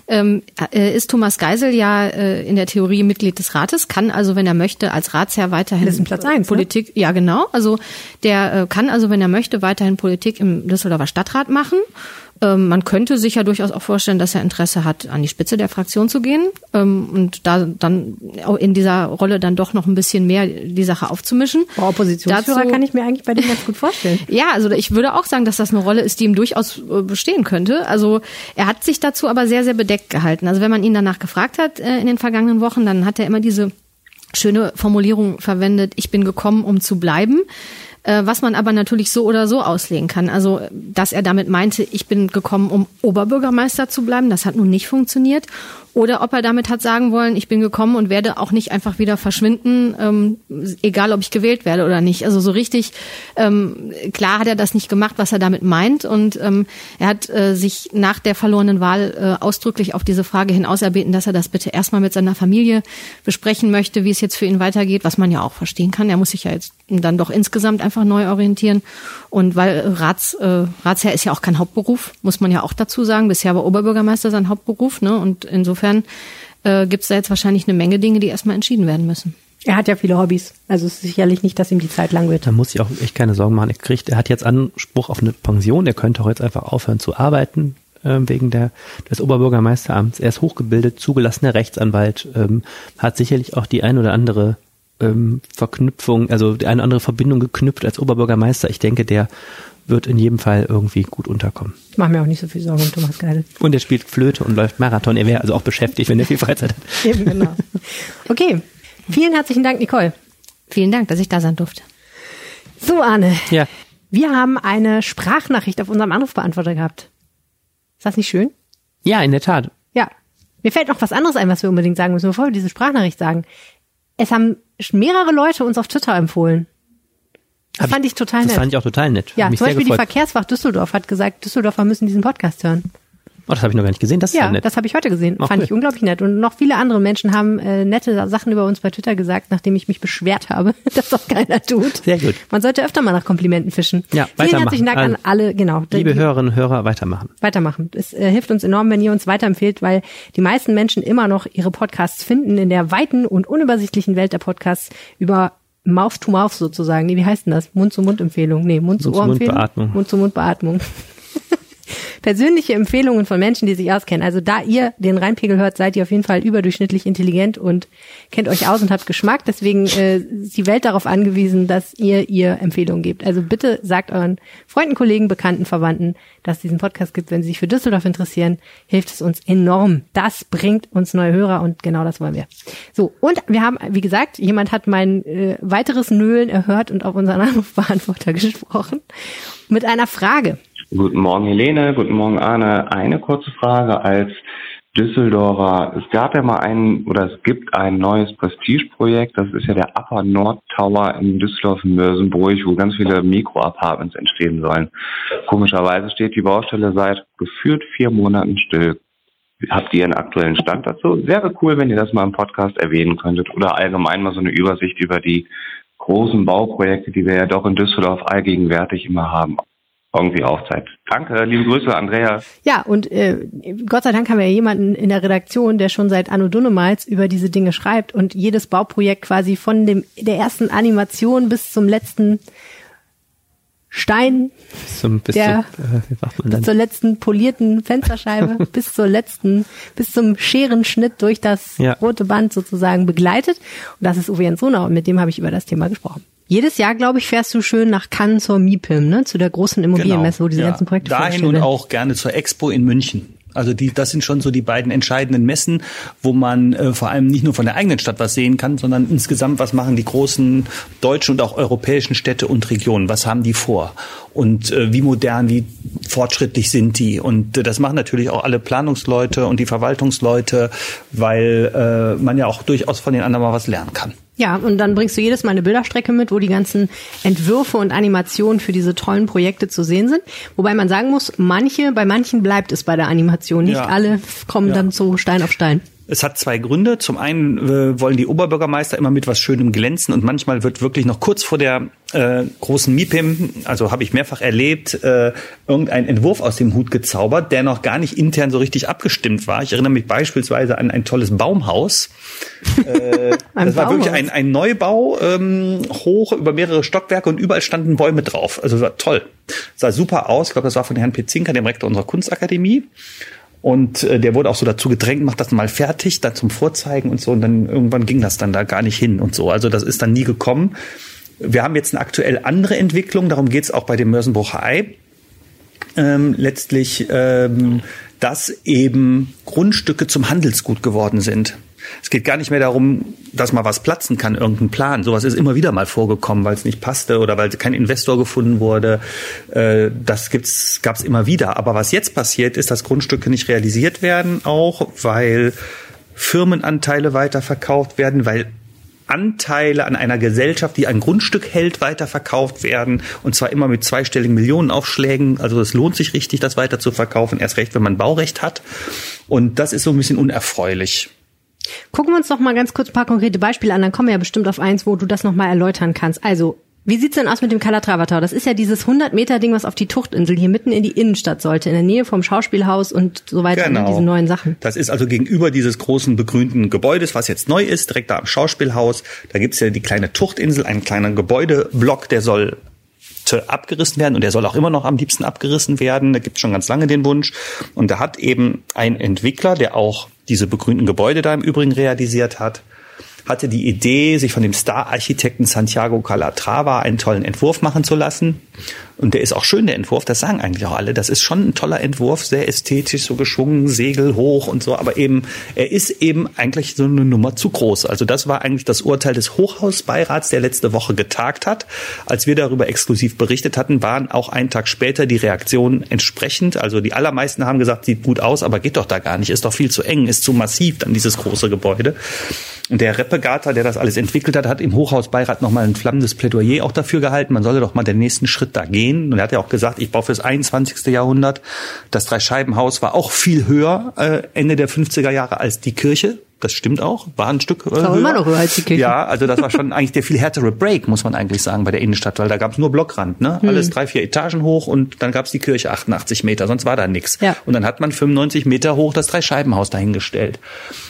ähm, äh, ist Thomas Geisel ja äh, in der Theorie Mitglied des Rates, kann also, wenn er möchte, als Ratsherr weiterhin Das ist ein Platz eins, ne? Politik. Ja, genau. Also der äh, kann also, wenn er möchte, weiterhin Politik im Düsseldorfer Stadtrat machen. Ähm, man könnte sich ja durchaus auch vorstellen, dass er Interesse hat, an die Spitze der Fraktion zu gehen ähm, und da dann auch in dieser Rolle dann doch noch ein bisschen mehr die Sache aufzumischen. Boah, Oppositionsführer Dazu- kann ich mir eigentlich bei dem ganz gut vorstellen. Ja, also ich würde auch sagen, dass das eine Rolle ist, die ihm durchaus äh, bestehen könnte. Also er hat sich dazu aber sehr, sehr bedeckt gehalten. Also wenn man ihn danach gefragt hat äh, in den vergangenen Wochen, dann hat er immer diese schöne Formulierung verwendet, ich bin gekommen, um zu bleiben. Äh, was man aber natürlich so oder so auslegen kann. Also, dass er damit meinte, ich bin gekommen, um Oberbürgermeister zu bleiben, das hat nun nicht funktioniert oder ob er damit hat sagen wollen, ich bin gekommen und werde auch nicht einfach wieder verschwinden, ähm, egal ob ich gewählt werde oder nicht. Also so richtig ähm, klar hat er das nicht gemacht, was er damit meint. Und ähm, er hat äh, sich nach der verlorenen Wahl äh, ausdrücklich auf diese Frage hin auserbeten, dass er das bitte erstmal mit seiner Familie besprechen möchte, wie es jetzt für ihn weitergeht, was man ja auch verstehen kann. Er muss sich ja jetzt dann doch insgesamt einfach neu orientieren. Und weil Rats, äh, Ratsherr ist ja auch kein Hauptberuf, muss man ja auch dazu sagen. Bisher war Oberbürgermeister sein Hauptberuf, ne? Und insofern insofern äh, gibt es da jetzt wahrscheinlich eine Menge Dinge, die erstmal entschieden werden müssen. Er hat ja viele Hobbys. Also es ist sicherlich nicht, dass ihm die Zeit lang wird. Da muss ich auch echt keine Sorgen machen. Er kriegt, er hat jetzt Anspruch auf eine Pension. Er könnte auch jetzt einfach aufhören zu arbeiten äh, wegen der, des Oberbürgermeisteramts. Er ist hochgebildet, zugelassener Rechtsanwalt, ähm, hat sicherlich auch die ein oder andere ähm, Verknüpfung, also die eine oder andere Verbindung geknüpft als Oberbürgermeister. Ich denke, der wird in jedem Fall irgendwie gut unterkommen. Ich mache mir auch nicht so viel Sorgen um Thomas Geidel. Und er spielt Flöte und läuft Marathon. Er wäre also auch beschäftigt, wenn er viel Freizeit hat. Eben, genau. Okay. Vielen herzlichen Dank, Nicole. Vielen Dank, dass ich da sein durfte. So, Arne. Ja. Wir haben eine Sprachnachricht auf unserem Anrufbeantworter gehabt. Ist das nicht schön? Ja, in der Tat. Ja. Mir fällt noch was anderes ein, was wir unbedingt sagen müssen, bevor wir diese Sprachnachricht sagen. Es haben mehrere Leute uns auf Twitter empfohlen. Das fand ich total das nett. Das fand ich auch total nett. Ja, Mich zum Beispiel die. Verkehrswacht Düsseldorf hat gesagt, Düsseldorfer müssen diesen Podcast hören. Oh, das habe ich noch gar nicht gesehen. Das ist ja, Ja, nett. das habe ich heute gesehen. Ach, Fand cool. ich unglaublich nett. Und noch viele andere Menschen haben äh, nette Sachen über uns bei Twitter gesagt, nachdem ich mich beschwert habe, dass das keiner tut. Sehr gut. Man sollte öfter mal nach Komplimenten fischen. Ja, Vielen weitermachen. herzlichen Dank an Also, alle, genau. Liebe Hörerinnen und Hörer, weitermachen. weitermachen. Es äh, hilft uns enorm, wenn ihr uns weiterempfehlt, weil die meisten Menschen immer noch ihre Podcasts finden in der weiten und unübersichtlichen Welt der Podcasts über Mouth to Mouth sozusagen. Nee, wie heißt denn das? Mund-zu-Mund-Empfehlung. Nee, Mund-zu-Ohr-Empfehlung. Mund-zu-Mund-Beatmung. Mund-zu-Mund-Beatmung. Persönliche Empfehlungen von Menschen, die sich auskennen. Also da ihr den Rheinpegel hört, seid ihr auf jeden Fall überdurchschnittlich intelligent und kennt euch aus und habt Geschmack. Deswegen äh, ist die Welt darauf angewiesen, dass ihr ihr Empfehlungen gebt. Also bitte sagt euren Freunden, Kollegen, Bekannten, Verwandten, dass es diesen Podcast gibt. Wenn sie sich für Düsseldorf interessieren, hilft es uns enorm. Das bringt uns neue Hörer und genau das wollen wir. So, und wir haben, wie gesagt, jemand hat mein äh, weiteres Nölen erhört und auf unseren Anrufbeantworter gesprochen mit einer Frage. Guten Morgen Helene, guten Morgen Arne. Eine kurze Frage als Düsseldorfer. Es gab ja mal ein oder es gibt ein neues Prestigeprojekt, das ist ja der Upper Nord Tower in Düsseldorf-Mörsenburg, wo ganz viele Mikro-Apartments entstehen sollen. Komischerweise steht die Baustelle seit geführt vier Monaten still. Habt ihr einen aktuellen Stand dazu? Wäre cool, wenn ihr das mal im Podcast erwähnen könntet oder allgemein mal so eine Übersicht über die großen Bauprojekte, die wir ja doch in Düsseldorf allgegenwärtig immer haben, irgendwie aufzeigt. Danke, liebe Grüße, Andrea. Ja, und äh, Gott sei Dank haben wir ja jemanden in der Redaktion, der schon seit Anno Dunnemals über diese Dinge schreibt und jedes Bauprojekt quasi von dem der ersten Animation bis zum letzten Stein, Zum, bis Der- zu, äh, wie macht man bis zur letzten polierten Fensterscheibe, bis zur letzten, bis zum Scherenschnitt durch das Ja. rote Band sozusagen begleitet. Und das ist Uwe Jensona und mit dem habe ich über das Thema gesprochen. Jedes Jahr, glaube ich, fährst du schön nach Cannes zur MIPIM, ne? zu der großen Immobilienmesse, wo diese Genau. ja. ganzen Projekte Dahin und werden. auch gerne zur Expo in München. Also die, das sind schon so die beiden entscheidenden Messen, wo man äh, vor allem nicht nur von der eigenen Stadt was sehen kann, sondern insgesamt, was machen die großen deutschen und auch europäischen Städte und Regionen, was haben die vor und äh, wie modern, wie fortschrittlich sind die. Und äh, das machen natürlich auch alle Planungsleute und die Verwaltungsleute, weil äh, man ja auch durchaus von den anderen mal was lernen kann. Ja, und dann bringst du jedes Mal eine Bilderstrecke mit, wo die ganzen Entwürfe und Animationen für diese tollen Projekte zu sehen sind. Wobei man sagen muss, manche, bei manchen bleibt es bei der Animation. Nicht Ja. alle kommen Ja. dann so Stein auf Stein. Es hat zwei Gründe. Zum einen äh, wollen die Oberbürgermeister immer mit was Schönem glänzen und manchmal wird wirklich noch kurz vor der äh, großen MIPIM, also habe ich mehrfach erlebt, äh, irgendein Entwurf aus dem Hut gezaubert, der noch gar nicht intern so richtig abgestimmt war. Ich erinnere mich beispielsweise an ein tolles Baumhaus. Äh, Ein das war wirklich ein, ein Neubau, ähm, hoch über mehrere Stockwerke und überall standen Bäume drauf. Also war toll. Sah super aus. Ich glaube, das war von Herrn Petzinka, dem Rektor unserer Kunstakademie. Und äh, der wurde auch so dazu gedrängt, macht das mal fertig, dann zum Vorzeigen und so. Und dann irgendwann ging das dann da gar nicht hin und so. Also das ist dann nie gekommen. Wir haben jetzt eine aktuell andere Entwicklung, darum geht's auch bei dem Mörsenbrucher Ei. Ähm, letztlich ähm, dass eben Grundstücke zum Handelsgut geworden sind. Es geht gar nicht mehr darum, dass mal was platzen kann, irgendein Plan. Sowas ist immer wieder mal vorgekommen, weil es nicht passte oder weil kein Investor gefunden wurde. Äh, das gibt's, gab's immer wieder. Aber was jetzt passiert, ist, dass Grundstücke nicht realisiert werden, auch weil Firmenanteile weiterverkauft werden, weil Anteile an einer Gesellschaft, die ein Grundstück hält, weiterverkauft werden. Und zwar immer mit zweistelligen Millionenaufschlägen. Also es lohnt sich richtig, das weiter zu verkaufen. Erst recht, wenn man Baurecht hat. Und das ist so ein bisschen unerfreulich. Gucken wir uns noch mal ganz kurz ein paar konkrete Beispiele an, dann kommen wir ja bestimmt auf eins, wo du das noch mal erläutern kannst. Also, wie sieht's denn aus mit dem Calatrava Tower? Das ist ja dieses 100 Meter Ding, was auf die Tuchtinsel hier mitten in die Innenstadt sollte, in der Nähe vom Schauspielhaus und so weiter, Genau. diese neuen Sachen. Das ist also gegenüber dieses großen begrünten Gebäudes, was jetzt neu ist, direkt da am Schauspielhaus. Da gibt's ja die kleine Tuchtinsel, einen kleinen Gebäudeblock, der soll abgerissen werden und der soll auch immer noch am liebsten abgerissen werden. Da gibt's schon ganz lange den Wunsch. Und da hat eben ein Entwickler, der auch diese begrünten Gebäude da im Übrigen realisiert hat, hatte die Idee, sich von dem Star-Architekten Santiago Calatrava einen tollen Entwurf machen zu lassen. Und der ist auch schön, der Entwurf, das sagen eigentlich auch alle. Das ist schon ein toller Entwurf, sehr ästhetisch, so geschwungen, Segel hoch und so. Aber eben, er ist eben eigentlich so eine Nummer zu groß. Also das war eigentlich das Urteil des Hochhausbeirats, der letzte Woche getagt hat. Als wir darüber exklusiv berichtet hatten, waren auch einen Tag später die Reaktionen entsprechend. Also die allermeisten haben gesagt, sieht gut aus, aber geht doch da gar nicht, ist doch viel zu eng, ist zu massiv dann dieses große Gebäude. Und der Reppegater, der das alles entwickelt hat, hat im Hochhausbeirat nochmal ein flammendes Plädoyer auch dafür gehalten, man solle doch mal den nächsten Schritt da gehen. Und er hat ja auch gesagt, ich baue fürs 21. Jahrhundert. Das Dreischeibenhaus war auch viel höher äh, Ende der 50er Jahre als die Kirche. Das stimmt auch, war ein Stück äh, Ist auch immer noch höher als die Kirche. Ja, also das war schon eigentlich der viel härtere Break, muss man eigentlich sagen, bei der Innenstadt, weil da gab es nur Blockrand, ne? Hm. Alles drei, vier Etagen hoch und dann gab es die Kirche 88 Meter, sonst war da nix. Ja. Und dann hat man 95 Meter hoch das Dreischeibenhaus dahingestellt.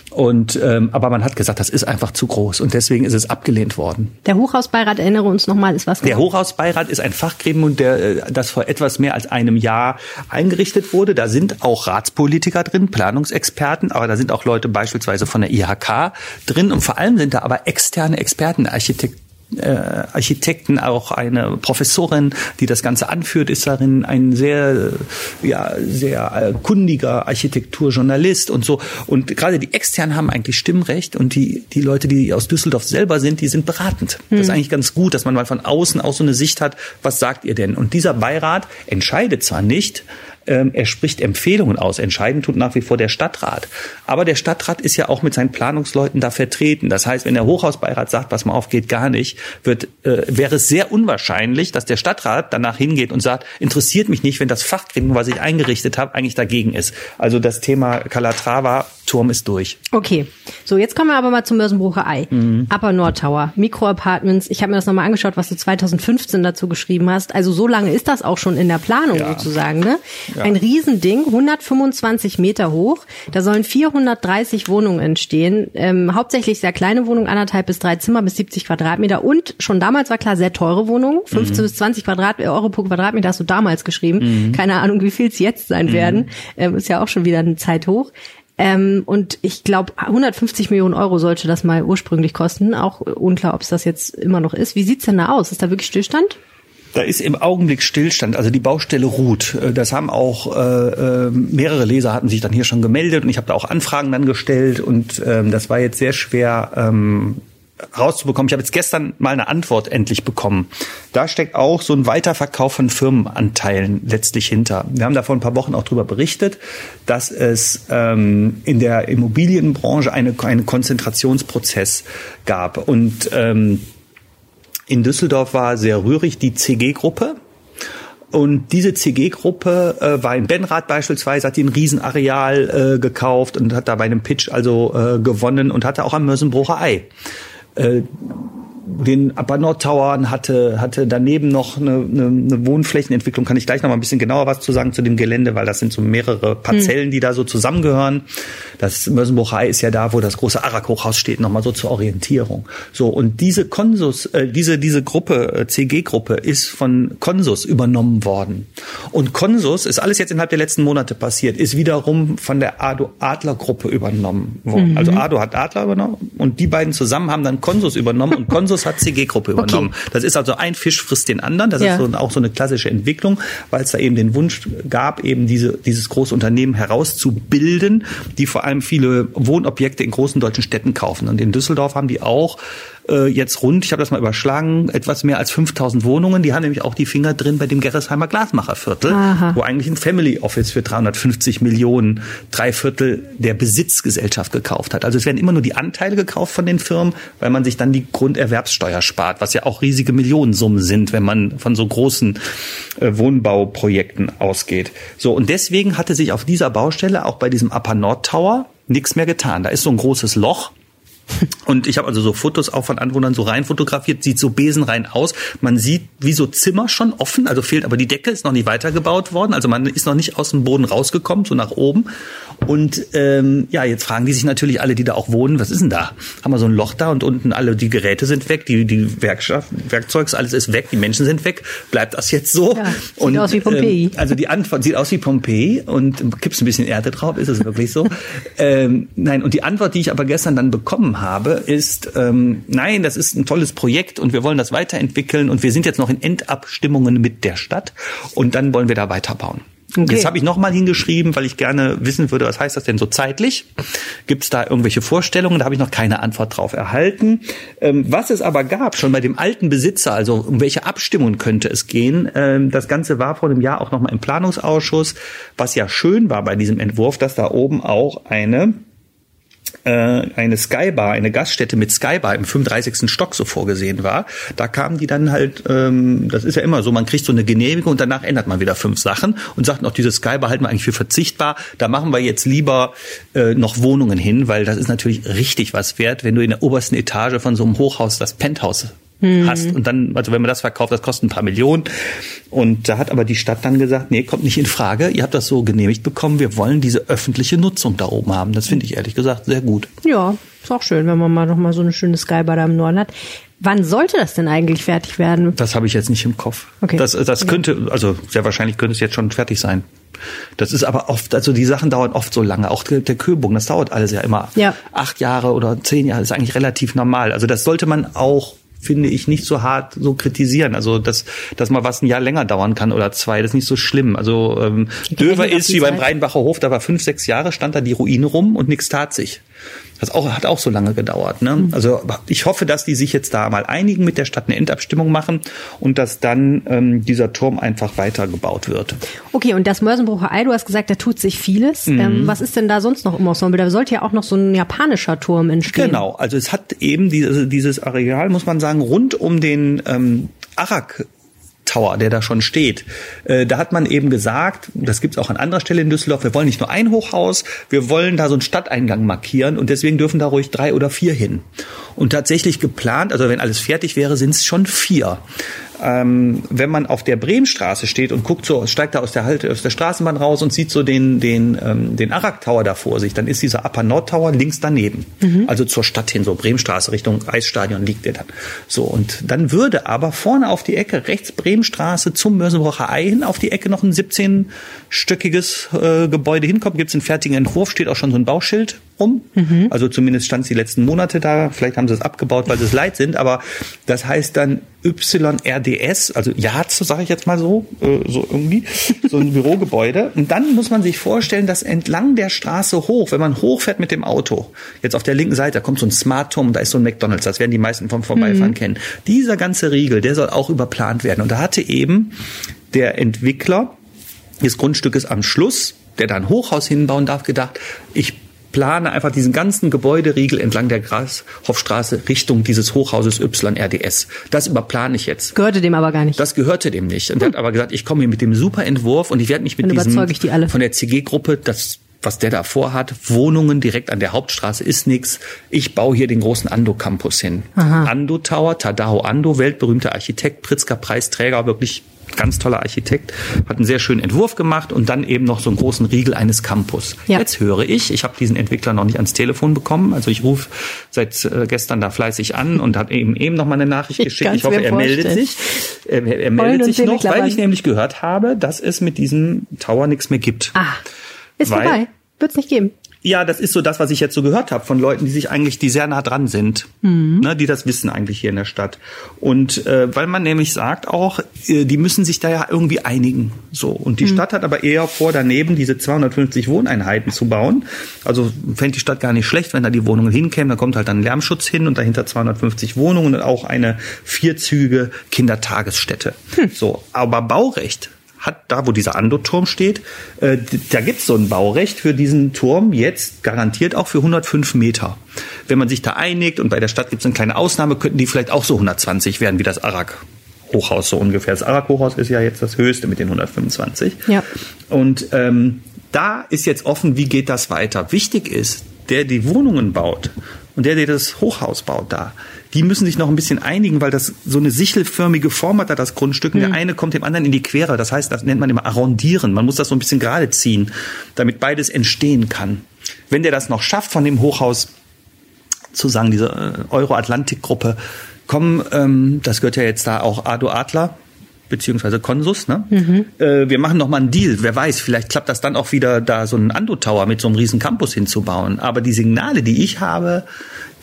Und ähm, aber man hat gesagt, das ist einfach zu groß und deswegen ist es abgelehnt worden. Der Hochhausbeirat, erinnere uns nochmal, ist was Der Hochhausbeirat ist ein Fachgremium, der, äh, das vor etwas mehr als einem Jahr eingerichtet wurde. Da sind auch Ratspolitiker drin, Planungsexperten, aber da sind auch Leute beispielsweise von der IHK drin und vor allem sind da aber externe Experten, Architekten, äh, Architekten, auch eine Professorin, die das Ganze anführt, ist darin ein sehr, ja, sehr äh, kundiger Architekturjournalist und so. Und gerade die Externen haben eigentlich Stimmrecht und die, die Leute, die aus Düsseldorf selber sind, die sind beratend. Das ist eigentlich ganz gut, dass man mal von außen auch so eine Sicht hat, was sagt ihr denn? Und dieser Beirat entscheidet zwar nicht, er spricht Empfehlungen aus. Entscheiden tut nach wie vor der Stadtrat. Aber der Stadtrat ist ja auch mit seinen Planungsleuten da vertreten. Das heißt, wenn der Hochhausbeirat sagt, pass mal auf, geht gar nicht, wird, äh, wäre es sehr unwahrscheinlich, dass der Stadtrat danach hingeht und sagt, interessiert mich nicht, wenn das Fachgremium, was ich eingerichtet habe, eigentlich dagegen ist. Also das Thema Calatrava, Turm ist durch. Okay, so jetzt kommen wir aber mal zum Mörsenbrucher Ei. Mhm. Upper Nord Tower, Mikroapartments. Ich habe mir das nochmal angeschaut, was du 2015 dazu geschrieben hast. Also so lange ist das auch schon in der Planung Ja. sozusagen. Ne? Ein Riesending, 125 Meter hoch. Da sollen 430 Wohnungen entstehen. Ähm, hauptsächlich sehr kleine Wohnungen, anderthalb bis drei Zimmer bis 70 Quadratmeter. Und schon damals war klar, sehr teure Wohnungen. 15 bis 20 Quadrat, Euro pro Quadratmeter hast du damals geschrieben. Keine Ahnung, wie viel es jetzt sein werden. Ähm, ist ja auch schon wieder eine Zeit hoch. Ähm, und ich glaube, 150 Millionen Euro sollte das mal ursprünglich kosten. Auch unklar, ob es das jetzt immer noch ist. Wie sieht's denn da aus? Ist da wirklich Stillstand? Da ist im Augenblick Stillstand, also die Baustelle ruht. Äh, Das haben auch äh, äh, mehrere Leser hatten sich dann hier schon gemeldet und ich habe da auch Anfragen dann gestellt und ähm, das war jetzt sehr schwer ähm, rauszubekommen. Ich habe jetzt gestern mal eine Antwort endlich bekommen. Da steckt auch so ein Weiterverkauf von Firmenanteilen letztlich hinter. Wir haben da vor ein paar Wochen auch drüber berichtet, dass es ähm, in der Immobilienbranche eine, einen Konzentrationsprozess gab und ähm, in Düsseldorf war sehr rührig die CG-Gruppe. Und diese CG-Gruppe äh, war in Benrath beispielsweise, hat die ein Riesenareal äh, gekauft und hat da bei einem Pitch also äh, gewonnen und hatte auch am Mörsenbrucher Ei. Äh, den Upper Nord Tower hatte, hatte daneben noch eine, eine, eine Wohnflächenentwicklung, kann ich gleich noch mal ein bisschen genauer was zu sagen zu dem Gelände, weil das sind so mehrere Parzellen, die da so zusammengehören. Das Mörsenbrucher Ei ist ja da, wo das große Arak-Hochhaus steht, noch mal so zur Orientierung. So, und diese Konsus, äh, diese, diese Gruppe, äh, CG-Gruppe, ist von Konsus übernommen worden. Und Konsus ist alles jetzt innerhalb der letzten Monate passiert, ist wiederum von der Adler-Gruppe übernommen worden. Also Ado hat Adler übernommen und die beiden zusammen haben dann Konsus übernommen und Konsus Consus hat CG-Gruppe übernommen. Okay. Das ist also ein Fisch frisst den anderen. Das Ja. ist so, auch so eine klassische Entwicklung, weil es da eben den Wunsch gab, eben diese, dieses große Unternehmen herauszubilden, die vor allem viele Wohnobjekte in großen deutschen Städten kaufen. Und in Düsseldorf haben die auch äh, jetzt rund, ich habe das mal überschlagen, etwas mehr als 5000 Wohnungen. Die haben nämlich auch die Finger drin bei dem Gerresheimer Glasmacherviertel, Aha. wo eigentlich ein Family Office für 350 Millionen drei Viertel der Besitzgesellschaft gekauft hat. Also es werden immer nur die Anteile gekauft von den Firmen, weil man sich dann die Grunderwerbssteuer spart, was ja auch riesige Millionensummen sind, wenn man von so großen äh, Wohnbauprojekten ausgeht. So, und deswegen hatte sich auf dieser Baustelle auch bei diesem Upper Nord Tower nichts mehr getan. Da ist so ein großes Loch. Und ich habe also so Fotos auch von Anwohnern so rein fotografiert, sieht so besenrein aus. Man sieht wie so Zimmer schon offen, also fehlt aber die Decke, ist noch nicht weitergebaut worden, also man ist noch nicht aus dem Boden rausgekommen, so nach oben. Und ähm, ja, jetzt fragen die sich natürlich alle, die da auch wohnen, was ist denn da? Haben wir so ein Loch da und unten alle die Geräte sind weg, die die Werkschaft, Werkzeugs, alles ist weg, die Menschen sind weg. Bleibt das jetzt so? Ja, sieht aus wie Pompeji. Ähm, also die Antwort sieht aus wie Pompeji und kippst ein bisschen Erde drauf, ist es wirklich so? ähm, nein, und die Antwort, die ich aber gestern dann bekommen habe, ist, ähm, nein, das ist ein tolles Projekt und wir wollen das weiterentwickeln und wir sind jetzt noch in Endabstimmungen mit der Stadt und dann wollen wir da weiterbauen. Okay. Jetzt habe ich nochmal hingeschrieben, weil ich gerne wissen würde, was heißt das denn so zeitlich? Gibt es da irgendwelche Vorstellungen? Da habe ich noch keine Antwort drauf erhalten. Ähm, was es aber gab, schon bei dem alten Besitzer, also um welche Abstimmungen könnte es gehen, ähm, das Ganze war vor einem Jahr auch nochmal im Planungsausschuss, was ja schön war bei diesem Entwurf, dass da oben auch eine eine Skybar, eine Gaststätte mit Skybar im 35. Stock so vorgesehen war. Da kamen die dann halt, ähm, das ist ja immer so, man kriegt so eine Genehmigung und danach ändert man wieder fünf Sachen und sagt noch, diese Skybar halten wir eigentlich für verzichtbar. Da machen wir jetzt lieber äh, noch Wohnungen hin, weil das ist natürlich richtig was wert, wenn du in der obersten Etage von so einem Hochhaus das Penthouse hast und dann, also wenn man das verkauft, das kostet ein paar Millionen. Und da hat aber die Stadt dann gesagt, nee, kommt nicht in Frage. Ihr habt das so genehmigt bekommen. Wir wollen diese öffentliche Nutzung da oben haben. Das finde ich ehrlich gesagt sehr gut. Ja, ist auch schön, wenn man mal noch mal so eine schöne Skybar da im Norden hat. Wann sollte das denn eigentlich fertig werden? Das habe ich jetzt nicht im Kopf. Okay. Das, das könnte, also sehr wahrscheinlich könnte es jetzt schon fertig sein. Das ist aber oft, also die Sachen dauern oft so lange. Auch der, Köbogen, das dauert alles ja immer Ja. acht Jahre oder zehn Jahre. Ist eigentlich relativ normal. Also das sollte man auch finde ich nicht so hart so kritisieren. Also dass, dass mal was ein Jahr länger dauern kann oder zwei, das ist nicht so schlimm. Also ähm, Döver ist wie beim. Rheinbacher Hof, da war fünf, sechs Jahre, stand da die Ruine rum und nichts tat sich. Das auch, hat auch so lange gedauert. Ne? Also ich hoffe, dass die sich jetzt da mal einigen mit der Stadt eine Endabstimmung machen und dass dann ähm, dieser Turm einfach weitergebaut wird. Okay, und das Mörsenbrucher Ei, du hast gesagt, da tut sich vieles. Mhm. Ähm, was ist denn da sonst noch im Ensemble? Da sollte ja auch noch so ein japanischer Turm entstehen. Genau, also es hat eben diese, dieses Areal, muss man sagen, rund um den ähm, Arak. Tower, der da schon steht. Äh, da hat man eben gesagt, das gibt's auch an anderer Stelle in Düsseldorf, wir wollen nicht nur ein Hochhaus, wir wollen da so einen Stadteingang markieren und deswegen dürfen da ruhig drei oder vier hin. Und tatsächlich geplant, also wenn alles fertig wäre, sind's schon vier. Ähm, wenn man auf der Bremenstraße steht und guckt so, steigt da aus der Halte, aus der Straßenbahn raus und sieht so den, den, ähm, den Arak Tower da vor sich, dann ist dieser Upper Nord Tower links daneben. Also zur Stadt hin, so Bremenstraße Richtung Eisstadion liegt der dann. So, und dann würde aber vorne auf die Ecke, rechts Bremenstraße zum Mörsenbrocher Ei hin, auf die Ecke noch ein 17-stöckiges äh, Gebäude hinkommen. Gibt's einen fertigen Entwurf, steht auch schon so ein Bauschild rum. Also zumindest stand es die letzten Monate da. Vielleicht haben sie es abgebaut, weil sie es leid sind. Aber das heißt dann YRDS, also Yards, sage ich jetzt mal so, äh, so irgendwie, so ein Bürogebäude. Und dann muss man sich vorstellen, dass entlang der Straße hoch, wenn man hochfährt mit dem Auto, jetzt auf der linken Seite, da kommt so ein Smart Turm, da ist so ein McDonalds, das werden die meisten vom Vorbeifahren kennen. Dieser ganze Riegel, der soll auch überplant werden. Und da hatte eben der Entwickler des Grundstückes am Schluss, der da ein Hochhaus hinbauen darf, gedacht, ich plane einfach diesen ganzen Gebäuderiegel entlang der Grashofstraße Richtung dieses Hochhauses YRDS. Das überplane ich jetzt. Gehörte dem aber gar nicht. Das gehörte dem nicht. Und er hat aber gesagt, ich komme hier mit dem super Entwurf und ich werde mich mit Dann diesem die von der CG-Gruppe, das was der da vorhat, Wohnungen direkt an der Hauptstraße ist nix. Ich baue hier den großen Ando Campus hin. Ando Tower, Tadao Ando, weltberühmter Architekt, Pritzker Preisträger, wirklich ganz toller Architekt, hat einen sehr schönen Entwurf gemacht und dann eben noch so einen großen Riegel eines Campus. Ja. Jetzt höre ich, ich habe diesen Entwickler noch nicht ans Telefon bekommen, also ich rufe seit äh, gestern da fleißig an und habe eben eben noch mal eine Nachricht Ich geschickt. Ich hoffe, er meldet sich. Er, er Heulen meldet sich noch, weil ich nämlich gehört habe, dass es mit diesem Tower nichts mehr gibt. ah, ist Weil- vorbei. Wird's nicht geben. Ja, das ist so das, was ich jetzt so gehört habe von Leuten, die sich eigentlich, die sehr nah dran sind, mhm. ne, die das wissen eigentlich hier in der Stadt. Und äh, weil man nämlich sagt auch, äh, die müssen sich da ja irgendwie einigen. So und die mhm. Stadt hat aber eher vor, daneben diese 250 Wohneinheiten zu bauen. Also fände die Stadt gar nicht schlecht, wenn da die Wohnungen hinkämen. Da kommt halt dann Lärmschutz hin und dahinter 250 Wohnungen und auch eine vierzüge Kindertagesstätte. Hm. So, aber Baurecht hat da, wo dieser Ando-Turm steht, äh, da gibt's so ein Baurecht für diesen Turm jetzt garantiert auch für 105 Meter. Wenn man sich da einigt und bei der Stadt gibt's eine kleine Ausnahme, könnten die vielleicht auch so 120 werden wie das Arak. Hochhaus so ungefähr. Das Arak-Hochhaus ist ja jetzt das höchste mit den 125. Ja. Und ähm, da ist jetzt offen, wie geht das weiter. Wichtig ist, der die Wohnungen baut und der, der das Hochhaus baut da, die müssen sich noch ein bisschen einigen, weil das so eine sichelförmige Form hat, da das Grundstück. Und der hm. eine kommt dem anderen in die Quere. Das heißt, das nennt man immer arrondieren. Man muss das so ein bisschen gerade ziehen, damit beides entstehen kann. Wenn der das noch schafft, von dem Hochhaus zu sagen, diese äh, Euro-Atlantik-Gruppe, komm, ähm, das gehört ja jetzt da auch Ado Adler, beziehungsweise Konsus. Ne? Mhm. Äh, wir machen noch mal einen Deal. Wer weiß, vielleicht klappt das dann auch wieder, da so einen Ando Tower mit so einem riesen Campus hinzubauen. Aber die Signale, die ich habe,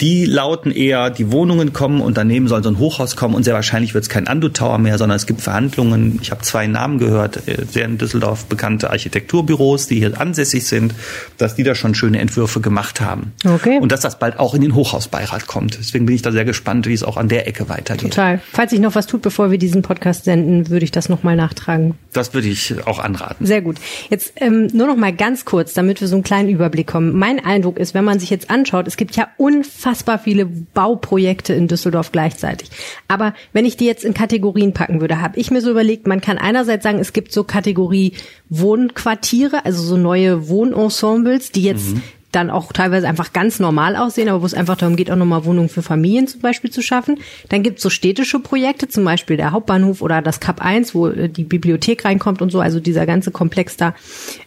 die lauten eher, die Wohnungen kommen und daneben soll so ein Hochhaus kommen und sehr wahrscheinlich wird es kein Andu Tower mehr, sondern es gibt Verhandlungen. Ich habe zwei Namen gehört, äh, sehr in Düsseldorf bekannte Architekturbüros, die hier ansässig sind, dass die da schon schöne Entwürfe gemacht haben. Okay. Und dass das bald auch in den Hochhausbeirat kommt. Deswegen bin ich da sehr gespannt, wie es auch an der Ecke weitergeht. Total. Falls sich noch was tut, bevor wir diesen Podcast senden, würde ich das nochmal nachtragen. Das würde ich auch anraten. Sehr gut. Jetzt ähm, nur noch mal ganz kurz, damit wir so einen kleinen Überblick kommen. Mein Eindruck ist, wenn man sich jetzt anschaut, es gibt ja unfassbar unfassbar viele Bauprojekte in Düsseldorf gleichzeitig. Aber wenn ich die jetzt in Kategorien packen würde, habe ich mir so überlegt, man kann einerseits sagen, es gibt so Kategorie Wohnquartiere, also so neue Wohnensembles, die jetzt mhm dann auch teilweise einfach ganz normal aussehen, aber wo es einfach darum geht, auch nochmal Wohnungen für Familien zum Beispiel zu schaffen. Dann gibt es so städtische Projekte, zum Beispiel der Hauptbahnhof oder das Kap 1, wo äh, die Bibliothek reinkommt und so, also dieser ganze Komplex da,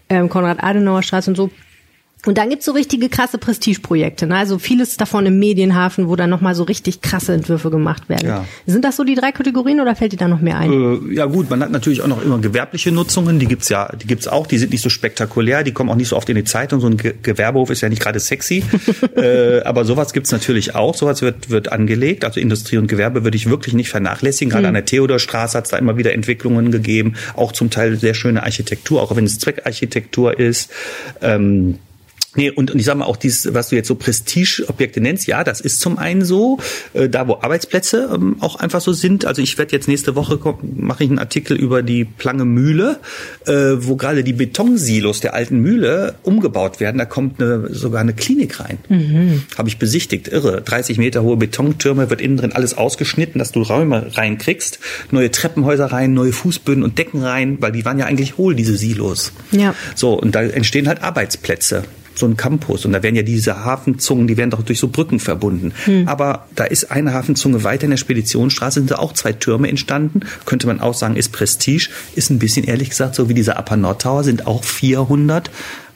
ähm, Konrad-Adenauer-Straße und so. Und dann gibt's so richtige krasse Prestigeprojekte, ne? also vieles davon im Medienhafen, wo dann nochmal so richtig krasse Entwürfe gemacht werden. Ja. Sind das so die drei Kategorien oder fällt dir da noch mehr ein? Äh, ja gut, man hat natürlich auch noch immer gewerbliche Nutzungen, die gibt's ja, die gibt's auch, die sind nicht so spektakulär, die kommen auch nicht so oft in die Zeitung, so ein Ge Gewerbehof ist ja nicht gerade sexy, äh, aber sowas gibt's natürlich auch, sowas wird, wird angelegt, also Industrie und Gewerbe würde ich wirklich nicht vernachlässigen, gerade hm. an der Theodorstraße hat's da immer wieder Entwicklungen gegeben, auch zum Teil sehr schöne Architektur, auch wenn es Zweckarchitektur ist. Ähm, Nee, und, und ich sage mal auch dieses, was du jetzt so Prestigeobjekte nennst, ja, das ist zum einen so, äh, da wo Arbeitsplätze ähm, auch einfach so sind. Also ich werde jetzt nächste Woche mache ich einen Artikel über die Plange Mühle, äh, wo gerade die Betonsilos der alten Mühle umgebaut werden. Da kommt eine, sogar eine Klinik rein. Mhm. Habe ich besichtigt, irre. 30 Meter hohe Betontürme, wird innen drin alles ausgeschnitten, dass du Räume reinkriegst. Neue Treppenhäuser rein, neue Fußböden und Decken rein, weil die waren ja eigentlich hohl, diese Silos. Ja. So, und da entstehen halt Arbeitsplätze so ein Campus und da werden ja diese Hafenzungen, die werden doch durch so Brücken verbunden. Hm. Aber da ist eine Hafenzunge weiter in der Speditionsstraße, sind da auch zwei Türme entstanden. Könnte man auch sagen, ist Prestige, ist ein bisschen ehrlich gesagt so wie dieser Upper Nord Tower, sind auch 400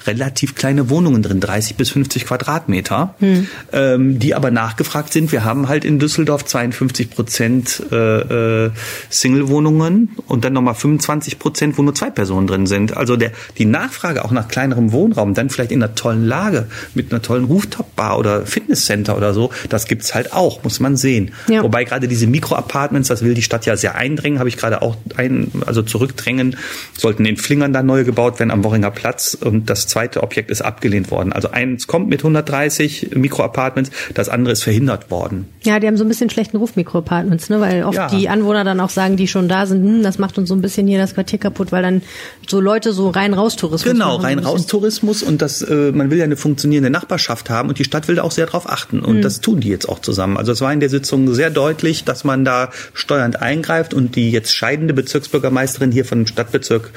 relativ kleine Wohnungen drin, 30 bis 50 Quadratmeter, hm. ähm, die aber nachgefragt sind. Wir haben halt in Düsseldorf 52 Prozent äh, äh, Single-Wohnungen und dann nochmal 25 Prozent, wo nur zwei Personen drin sind. Also der, die Nachfrage auch nach kleinerem Wohnraum, dann vielleicht in einer tollen Lage mit einer tollen Rooftop-Bar oder Fitnesscenter oder so, das gibt's halt auch, muss man sehen. Ja. Wobei gerade diese Mikro-Apartments, das will die Stadt ja sehr eindrängen, habe ich gerade auch ein, also zurückdrängen, sollten in Flingern da neu gebaut werden am Worringer Platz und das zweite Objekt ist abgelehnt worden. Also eins kommt mit 130 Mikroapartments, das andere ist verhindert worden. Ja, die haben so ein bisschen schlechten Ruf, Mikroapartments, ne? weil oft ja. die Anwohner dann auch sagen, die schon da sind, hm, das macht uns so ein bisschen hier das Quartier kaputt, weil dann so Leute so rein-raus-Tourismus Genau, rein-raus-Tourismus und das, äh, man will ja eine funktionierende Nachbarschaft haben und die Stadt will da auch sehr drauf achten und mhm. das tun die jetzt auch zusammen. Also es war in der Sitzung sehr deutlich, dass man da steuernd eingreift und die jetzt scheidende Bezirksbürgermeisterin hier von dem Stadtbezirk,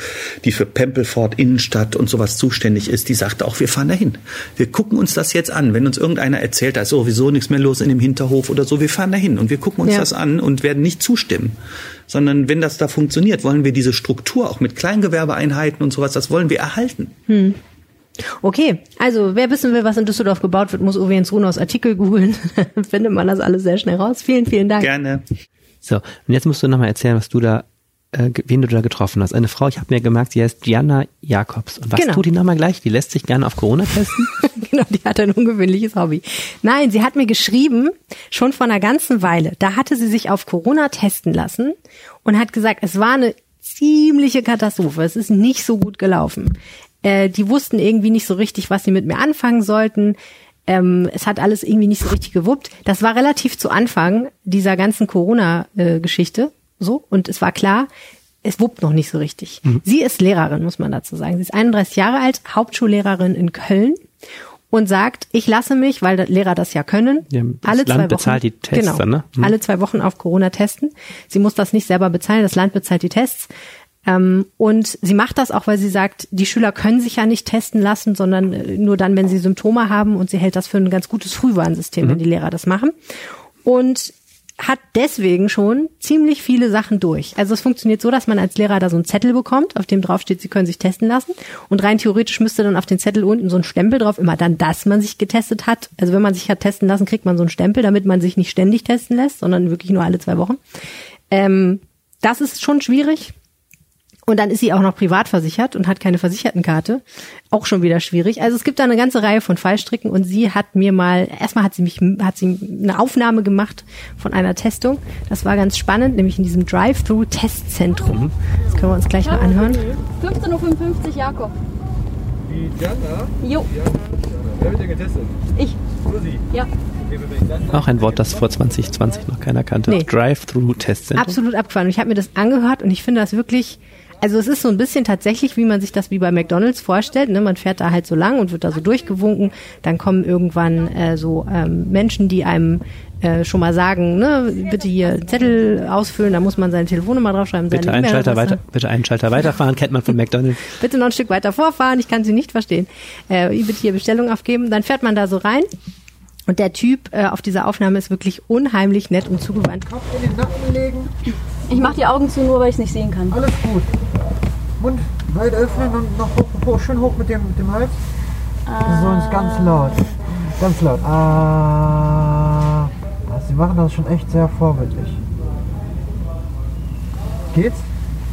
die für Pempelfort, Innenstadt und sowas zuständig ist, die sagte auch, wir fahren dahin. Wir gucken uns das jetzt an. Wenn uns irgendeiner erzählt, da ist sowieso nichts mehr los in dem Hinterhof oder so, wir fahren dahin und wir gucken uns ja. das an und werden nicht zustimmen. Sondern wenn das da funktioniert, wollen wir diese Struktur auch mit Kleingewerbeeinheiten und sowas, das wollen wir erhalten. Hm. Okay, also wer wissen will, was in Düsseldorf gebaut wird, muss Uwe Jens Runos Artikel googeln. findet man das alles sehr schnell raus. Vielen, vielen Dank. Gerne. So, und jetzt musst du nochmal erzählen, was du da äh, wen du da getroffen hast. Eine Frau, ich habe mir gemerkt, sie heißt Diana Jakobs. Und was Genau. tut die nochmal gleich? Die lässt sich gerne auf Corona testen? genau, die hat ein ungewöhnliches Hobby. Nein, sie hat mir geschrieben, schon vor einer ganzen Weile. Da hatte sie sich auf Corona testen lassen und hat gesagt, es war eine ziemliche Katastrophe. Es ist nicht so gut gelaufen. Äh, die wussten irgendwie nicht so richtig, was sie mit mir anfangen sollten. Ähm, es hat alles irgendwie nicht so richtig gewuppt. Das war relativ zu Anfang dieser ganzen Corona-Geschichte. So. Und es war klar, es wuppt noch nicht so richtig. Sie ist Lehrerin, muss man dazu sagen. Sie ist 31 Jahre alt, Hauptschullehrerin in Köln und sagt, ich lasse mich, weil Lehrer das ja können, Ja, das alle Land zwei Wochen, bezahlt die Tests genau, dann, ne? Mhm. alle zwei Wochen auf Corona testen. Sie muss das nicht selber bezahlen, das Land bezahlt die Tests. Ähm, und sie macht das auch, weil sie sagt, die Schüler können sich ja nicht testen lassen, sondern äh, nur dann, wenn sie Symptome haben. Und sie hält das für ein ganz gutes Frühwarnsystem, wenn die Lehrer das machen. Und hat deswegen schon ziemlich viele Sachen durch. Also es funktioniert so, dass man als Lehrer da so einen Zettel bekommt, auf dem drauf steht, Sie können sich testen lassen. Und rein theoretisch müsste dann auf den Zettel unten so ein Stempel drauf, immer dann, dass man sich getestet hat. Also wenn man sich hat testen lassen, kriegt man so einen Stempel, damit man sich nicht ständig testen lässt, sondern wirklich nur alle zwei Wochen. Ähm, das ist schon schwierig. Und dann ist sie auch noch privat versichert und hat keine Versichertenkarte. Auch schon wieder schwierig. Also es gibt da eine ganze Reihe von Fallstricken und sie hat mir mal, erstmal hat sie mich, hat sie eine Aufnahme gemacht von einer Testung. Das war ganz spannend, nämlich in diesem Drive-Thru-Testzentrum. Das können wir uns gleich mal anhören. 15.55 Uhr, Jakob. Die Diana? Jo, Wer wird denn getestet? ich. Nur sie. Ja. Auch ein Wort, das vor 2020 noch keiner kannte. Nee. Drive-Through-Testzentrum. Absolut abgefahren. Und ich habe mir das angehört und ich finde das wirklich, also es ist so ein bisschen tatsächlich, wie man sich das wie bei McDonalds vorstellt. Ne? Man fährt da halt so lang und wird da so durchgewunken. Dann kommen irgendwann äh, so ähm, Menschen, die einem äh, schon mal sagen, ne, bitte hier Zettel ausfüllen, da muss man seine Telefonnummer draufschreiben, Bitte seine einen Schalter weiter, bitte einen Schalter weiterfahren, kennt man von McDonald's. bitte noch ein Stück weiter vorfahren, ich kann Sie nicht verstehen. Äh, bitte hier Bestellung aufgeben. Dann fährt man da so rein und der Typ äh, auf dieser Aufnahme ist wirklich unheimlich nett und zugewandt. Kopf in den Nacken legen. Ich mache die Augen zu, nur weil ich es nicht sehen kann. Alles gut. Mund weit öffnen und noch hoch, hoch, schön hoch mit dem, mit dem Hals. So ist ganz laut. Ganz laut. Ah. Ah, Sie machen das schon echt sehr vorbildlich. Geht's?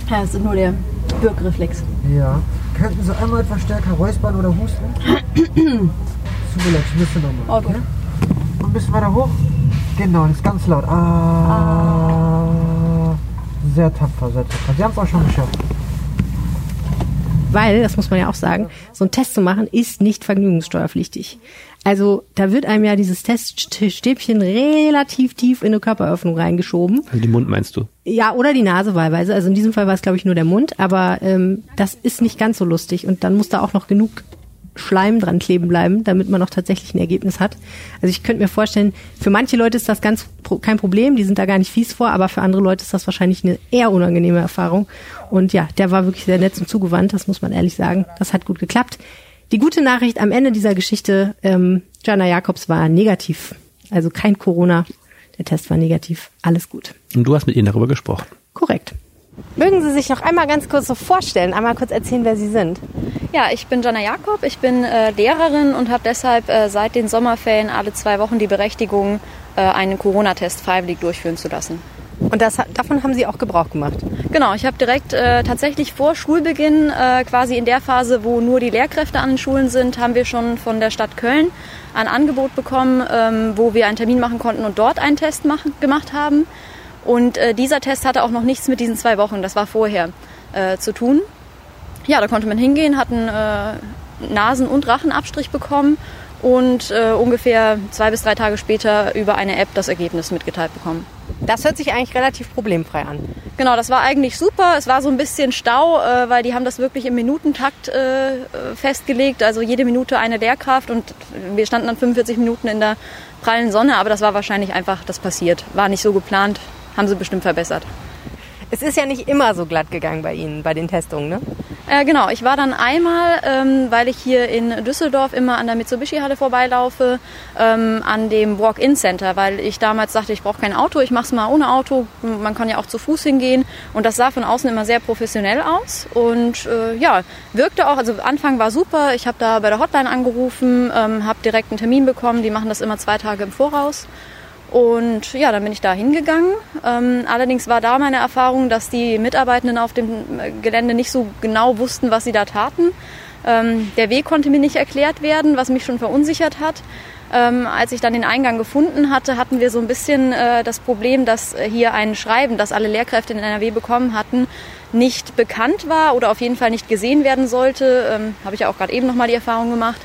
Ja, das ist nur der Birkreflex. Ja. Könnten Sie einmal etwas stärker räuspern oder husten? Tut mir leid, ich müsste nochmal. Okay. Und ein bisschen weiter hoch. Genau, das ist ganz laut. Ah. Sehr tapfer, sehr tapfer. Sie haben es auch schon geschafft. Weil, das muss man ja auch sagen, so ein Test zu machen ist nicht vergnügungssteuerpflichtig. Also da wird einem ja dieses Teststäbchen relativ tief in eine Körperöffnung reingeschoben. Also den Mund meinst du? Ja, oder die Nase wahlweise. Also in diesem Fall war es, glaube ich, nur der Mund. Aber ähm, das ist nicht ganz so lustig. Und dann muss da auch noch genug Schleim dran kleben bleiben, damit man auch tatsächlich ein Ergebnis hat. Also ich könnte mir vorstellen, für manche Leute ist das ganz kein Problem, die sind da gar nicht fies vor, aber für andere Leute ist das wahrscheinlich eine eher unangenehme Erfahrung. Und ja, der war wirklich sehr nett und zugewandt, das muss man ehrlich sagen. Das hat gut geklappt. Die gute Nachricht am Ende dieser Geschichte, ähm, Jana Jakobs war negativ. Also kein Corona. Der Test war negativ. Alles gut. Und du hast mit ihnen darüber gesprochen. Korrekt. Mögen Sie sich noch einmal ganz kurz so vorstellen, einmal kurz erzählen, wer Sie sind? Ja, ich bin Jana Jakob, ich bin äh, Lehrerin und habe deshalb äh, seit den Sommerferien alle zwei Wochen die Berechtigung, äh, einen Corona-Test freiwillig durchführen zu lassen. Und das, davon haben Sie auch Gebrauch gemacht. Genau, ich habe direkt äh, tatsächlich vor Schulbeginn, äh, quasi in der Phase, wo nur die Lehrkräfte an den Schulen sind, haben wir schon von der Stadt Köln ein Angebot bekommen, ähm, wo wir einen Termin machen konnten und dort einen Test machen, gemacht haben. Und äh, dieser Test hatte auch noch nichts mit diesen zwei Wochen, das war vorher, äh, zu tun. Ja, da konnte man hingehen, hat einen äh, Nasen- und Rachenabstrich bekommen und äh, ungefähr zwei bis drei Tage später über eine App das Ergebnis mitgeteilt bekommen. Das hört sich eigentlich relativ problemfrei an. Genau, das war eigentlich super. Es war so ein bisschen Stau, äh, weil die haben das wirklich im Minutentakt äh, festgelegt. Also jede Minute eine Lehrkraft und wir standen dann 45 Minuten in der prallen Sonne, aber das war wahrscheinlich einfach, das passiert. War nicht so geplant, haben sie bestimmt verbessert. Es ist ja nicht immer so glatt gegangen bei Ihnen, bei den Testungen, ne? Äh, genau, ich war dann einmal, ähm, weil ich hier in Düsseldorf immer an der Mitsubishi-Halle vorbeilaufe, ähm, an dem Walk-In-Center, weil ich damals dachte, ich brauche kein Auto, ich mache es mal ohne Auto. Man kann ja auch zu Fuß hingehen und das sah von außen immer sehr professionell aus und äh, ja, wirkte auch, also Anfang war super. Ich habe da bei der Hotline angerufen, ähm, habe direkt einen Termin bekommen, die machen das immer zwei Tage im Voraus. Und ja, dann bin ich da hingegangen. Ähm, allerdings war da meine Erfahrung, dass die Mitarbeitenden auf dem äh, Gelände nicht so genau wussten, was sie da taten. Ähm, der Weg konnte mir nicht erklärt werden, was mich schon verunsichert hat. Ähm, als ich dann den Eingang gefunden hatte, hatten wir so ein bisschen äh, das Problem, dass hier ein Schreiben, das alle Lehrkräfte in NRW bekommen hatten, nicht bekannt war oder auf jeden Fall nicht gesehen werden sollte. Ähm, Habe ich ja auch gerade eben nochmal die Erfahrung gemacht.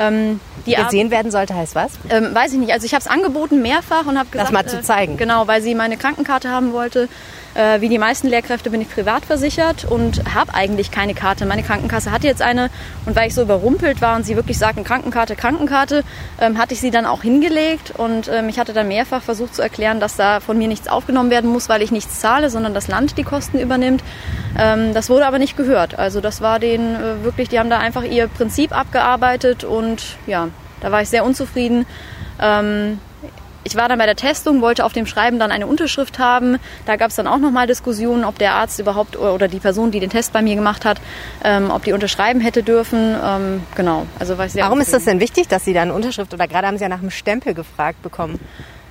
Ähm, die gesehen werden sollte, heißt was? Ähm, weiß ich nicht. Also ich habe es angeboten mehrfach und habe gesagt, das mal zu zeigen. Äh, genau, weil sie meine Krankenkarte haben wollte. Äh, wie die meisten Lehrkräfte bin ich privat versichert und habe eigentlich keine Karte. Meine Krankenkasse hatte jetzt eine und weil ich so überrumpelt war und sie wirklich sagten Krankenkarte, Krankenkarte, ähm, hatte ich sie dann auch hingelegt und ähm, ich hatte dann mehrfach versucht zu erklären, dass da von mir nichts aufgenommen werden muss, weil ich nichts zahle, sondern das Land die Kosten übernimmt. Ähm, das wurde aber nicht gehört. Also das war denen äh, wirklich, die haben da einfach ihr Prinzip abgearbeitet und ja, da war ich sehr unzufrieden. Ähm, ich war dann bei der Testung, wollte auf dem Schreiben dann eine Unterschrift haben. Da gab es dann auch nochmal Diskussionen, ob der Arzt überhaupt oder die Person, die den Test bei mir gemacht hat, ähm, ob die unterschreiben hätte dürfen. Ähm, genau. Also war ich sehr Warum ist das denn wichtig, dass Sie da eine Unterschrift oder gerade haben Sie ja nach einem Stempel gefragt bekommen?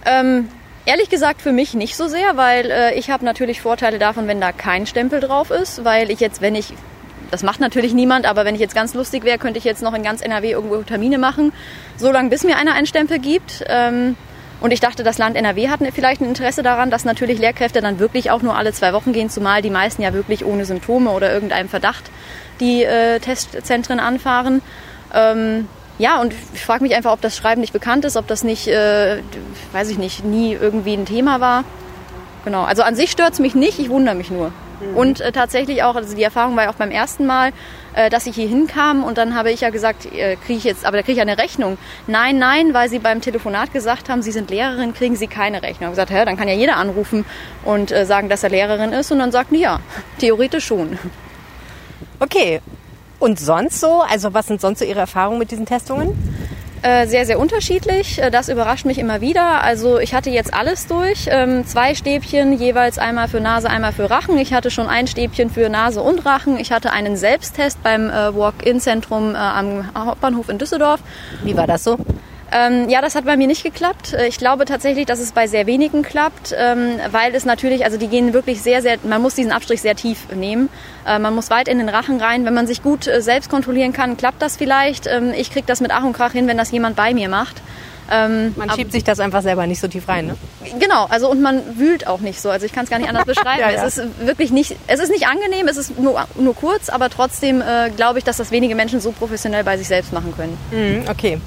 Ähm, ehrlich gesagt für mich nicht so sehr, weil äh, ich habe natürlich Vorteile davon, wenn da kein Stempel drauf ist, weil ich jetzt, wenn ich das macht natürlich niemand, aber wenn ich jetzt ganz lustig wäre, könnte ich jetzt noch in ganz NRW irgendwo Termine machen, so lange bis mir einer einen Stempel gibt. Ähm, und ich dachte, das Land NRW hat vielleicht ein Interesse daran, dass natürlich Lehrkräfte dann wirklich auch nur alle zwei Wochen gehen, zumal die meisten ja wirklich ohne Symptome oder irgendeinem Verdacht die äh, Testzentren anfahren. Ähm, ja, und ich frage mich einfach, ob das Schreiben nicht bekannt ist, ob das nicht, äh, weiß ich nicht, nie irgendwie ein Thema war. Genau, also an sich stört es mich nicht, ich wundere mich nur. Mhm. Und äh, tatsächlich auch, also die Erfahrung war ja auch beim ersten Mal, dass ich hier hinkam und dann habe ich ja gesagt, äh, kriege ich jetzt, aber da kriege ich eine Rechnung. Nein, nein, weil sie beim Telefonat gesagt haben, sie sind Lehrerin, kriegen sie keine Rechnung. Ich habe gesagt, hä, dann kann ja jeder anrufen und äh, sagen, dass er Lehrerin ist und dann sagt, ja, theoretisch schon. Okay. Und sonst so? Also was sind sonst so Ihre Erfahrungen mit diesen Testungen? Äh, sehr, sehr unterschiedlich. Äh, das überrascht mich immer wieder. Also ich hatte jetzt alles durch. Ähm, zwei Stäbchen, jeweils einmal für Nase, einmal für Rachen. Ich hatte schon ein Stäbchen für Nase und Rachen. Ich hatte einen Selbsttest beim äh, Walk-In-Zentrum am Hauptbahnhof in Düsseldorf. Wie war das so? Ähm, ja, das hat bei mir nicht geklappt. Äh, ich glaube tatsächlich, dass es bei sehr wenigen klappt, ähm, weil es natürlich, also die gehen wirklich sehr, sehr, man muss diesen Abstrich sehr tief nehmen. Äh, man muss weit in den Rachen rein. Wenn man sich gut äh, selbst kontrollieren kann, klappt das vielleicht. Ähm, ich kriege das mit Ach und Krach hin, wenn das jemand bei mir macht. Ähm, man schiebt sich das einfach selber nicht so tief rein, ne? Genau, also und man wühlt auch nicht so. Also ich kann es gar nicht anders beschreiben. ja, ja. Es ist wirklich nicht, es ist nicht angenehm, es ist nur, nur kurz, aber trotzdem äh, glaube ich, dass das wenige Menschen so professionell bei sich selbst machen können. Mhm, okay.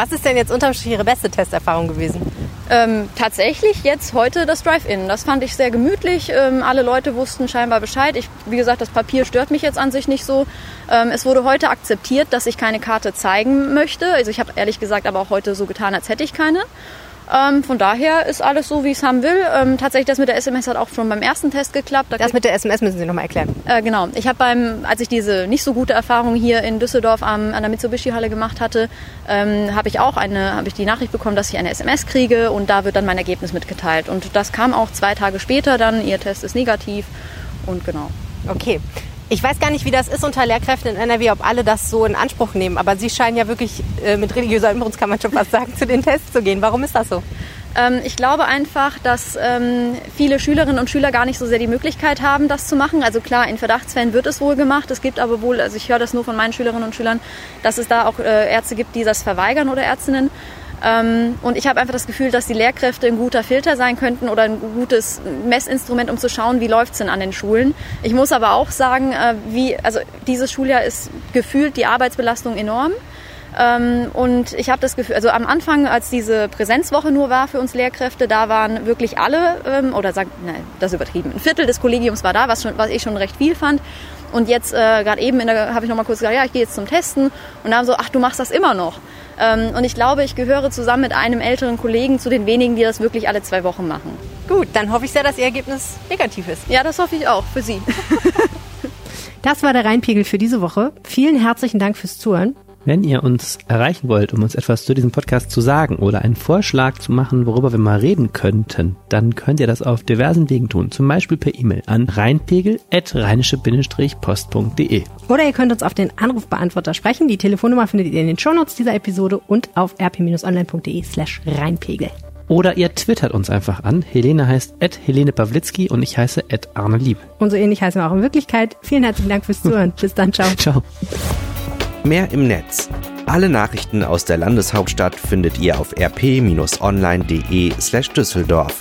Was ist denn jetzt unterm Strich Ihre beste Testerfahrung gewesen? Ähm, tatsächlich jetzt heute das Drive-In. Das fand ich sehr gemütlich. Ähm, alle Leute wussten scheinbar Bescheid. Ich, wie gesagt, das Papier stört mich jetzt an sich nicht so. Ähm, es wurde heute akzeptiert, dass ich keine Karte zeigen möchte. Also ich habe ehrlich gesagt aber auch heute so getan, als hätte ich keine. Ähm, von daher ist alles so, wie ich es haben will. Ähm, tatsächlich, das mit der SMS hat auch schon beim ersten Test geklappt. Da das mit der SMS müssen Sie nochmal erklären. Äh, genau. Ich habe beim, als ich diese nicht so gute Erfahrung hier in Düsseldorf am, an der Mitsubishi-Halle gemacht hatte, ähm, habe ich auch eine, habe ich die Nachricht bekommen, dass ich eine SMS kriege und da wird dann mein Ergebnis mitgeteilt. Und das kam auch zwei Tage später dann. Ihr Test ist negativ und genau. Okay. Ich weiß gar nicht, wie das ist unter Lehrkräften in NRW, ob alle das so in Anspruch nehmen. Aber Sie scheinen ja wirklich äh, mit religiöser Inbrunst, kann man schon fast sagen, zu den Tests zu gehen. Warum ist das so? Ähm, ich glaube einfach, dass ähm, viele Schülerinnen und Schüler gar nicht so sehr die Möglichkeit haben, das zu machen. Also klar, in Verdachtsfällen wird es wohl gemacht. Es gibt aber wohl, also ich höre das nur von meinen Schülerinnen und Schülern, dass es da auch äh, Ärzte gibt, die das verweigern oder Ärztinnen. Ähm, und ich habe einfach das Gefühl, dass die Lehrkräfte ein guter Filter sein könnten oder ein gutes Messinstrument, um zu schauen, wie läuft es denn an den Schulen. Ich muss aber auch sagen, äh, wie, also dieses Schuljahr ist gefühlt die Arbeitsbelastung enorm. Ähm, und ich habe das Gefühl, also am Anfang, als diese Präsenzwoche nur war für uns Lehrkräfte, da waren wirklich alle, ähm, oder sagen, nein, das ist übertrieben, ein Viertel des Kollegiums war da, was, schon, was ich schon recht viel fand. Und jetzt, äh, gerade eben, habe ich noch mal kurz gesagt, ja, ich gehe jetzt zum Testen. Und dann so, ach, du machst das immer noch. Ähm, und ich glaube, ich gehöre zusammen mit einem älteren Kollegen zu den wenigen, die das wirklich alle zwei Wochen machen. Gut, dann hoffe ich sehr, dass Ihr Ergebnis negativ ist. Ja, das hoffe ich auch für Sie. das war der Rheinpegel für diese Woche. Vielen herzlichen Dank fürs Zuhören. Wenn ihr uns erreichen wollt, um uns etwas zu diesem Podcast zu sagen oder einen Vorschlag zu machen, worüber wir mal reden könnten, dann könnt ihr das auf diversen Wegen tun, zum Beispiel per E-Mail an rheinpegel.rheinische-post.de. Oder ihr könnt uns auf den Anrufbeantworter sprechen. Die Telefonnummer findet ihr in den Shownotes dieser Episode und auf rp-online.de slash rheinpegel. Oder ihr twittert uns einfach an. Helene heißt at Helene Pawlitzki und ich heiße at Arne Lieb. Und so ähnlich heißen wir auch in Wirklichkeit. Vielen herzlichen Dank fürs Zuhören. Bis dann, ciao. Ciao. Mehr im Netz. Alle Nachrichten aus der Landeshauptstadt findet ihr auf rp-online.de slash Düsseldorf.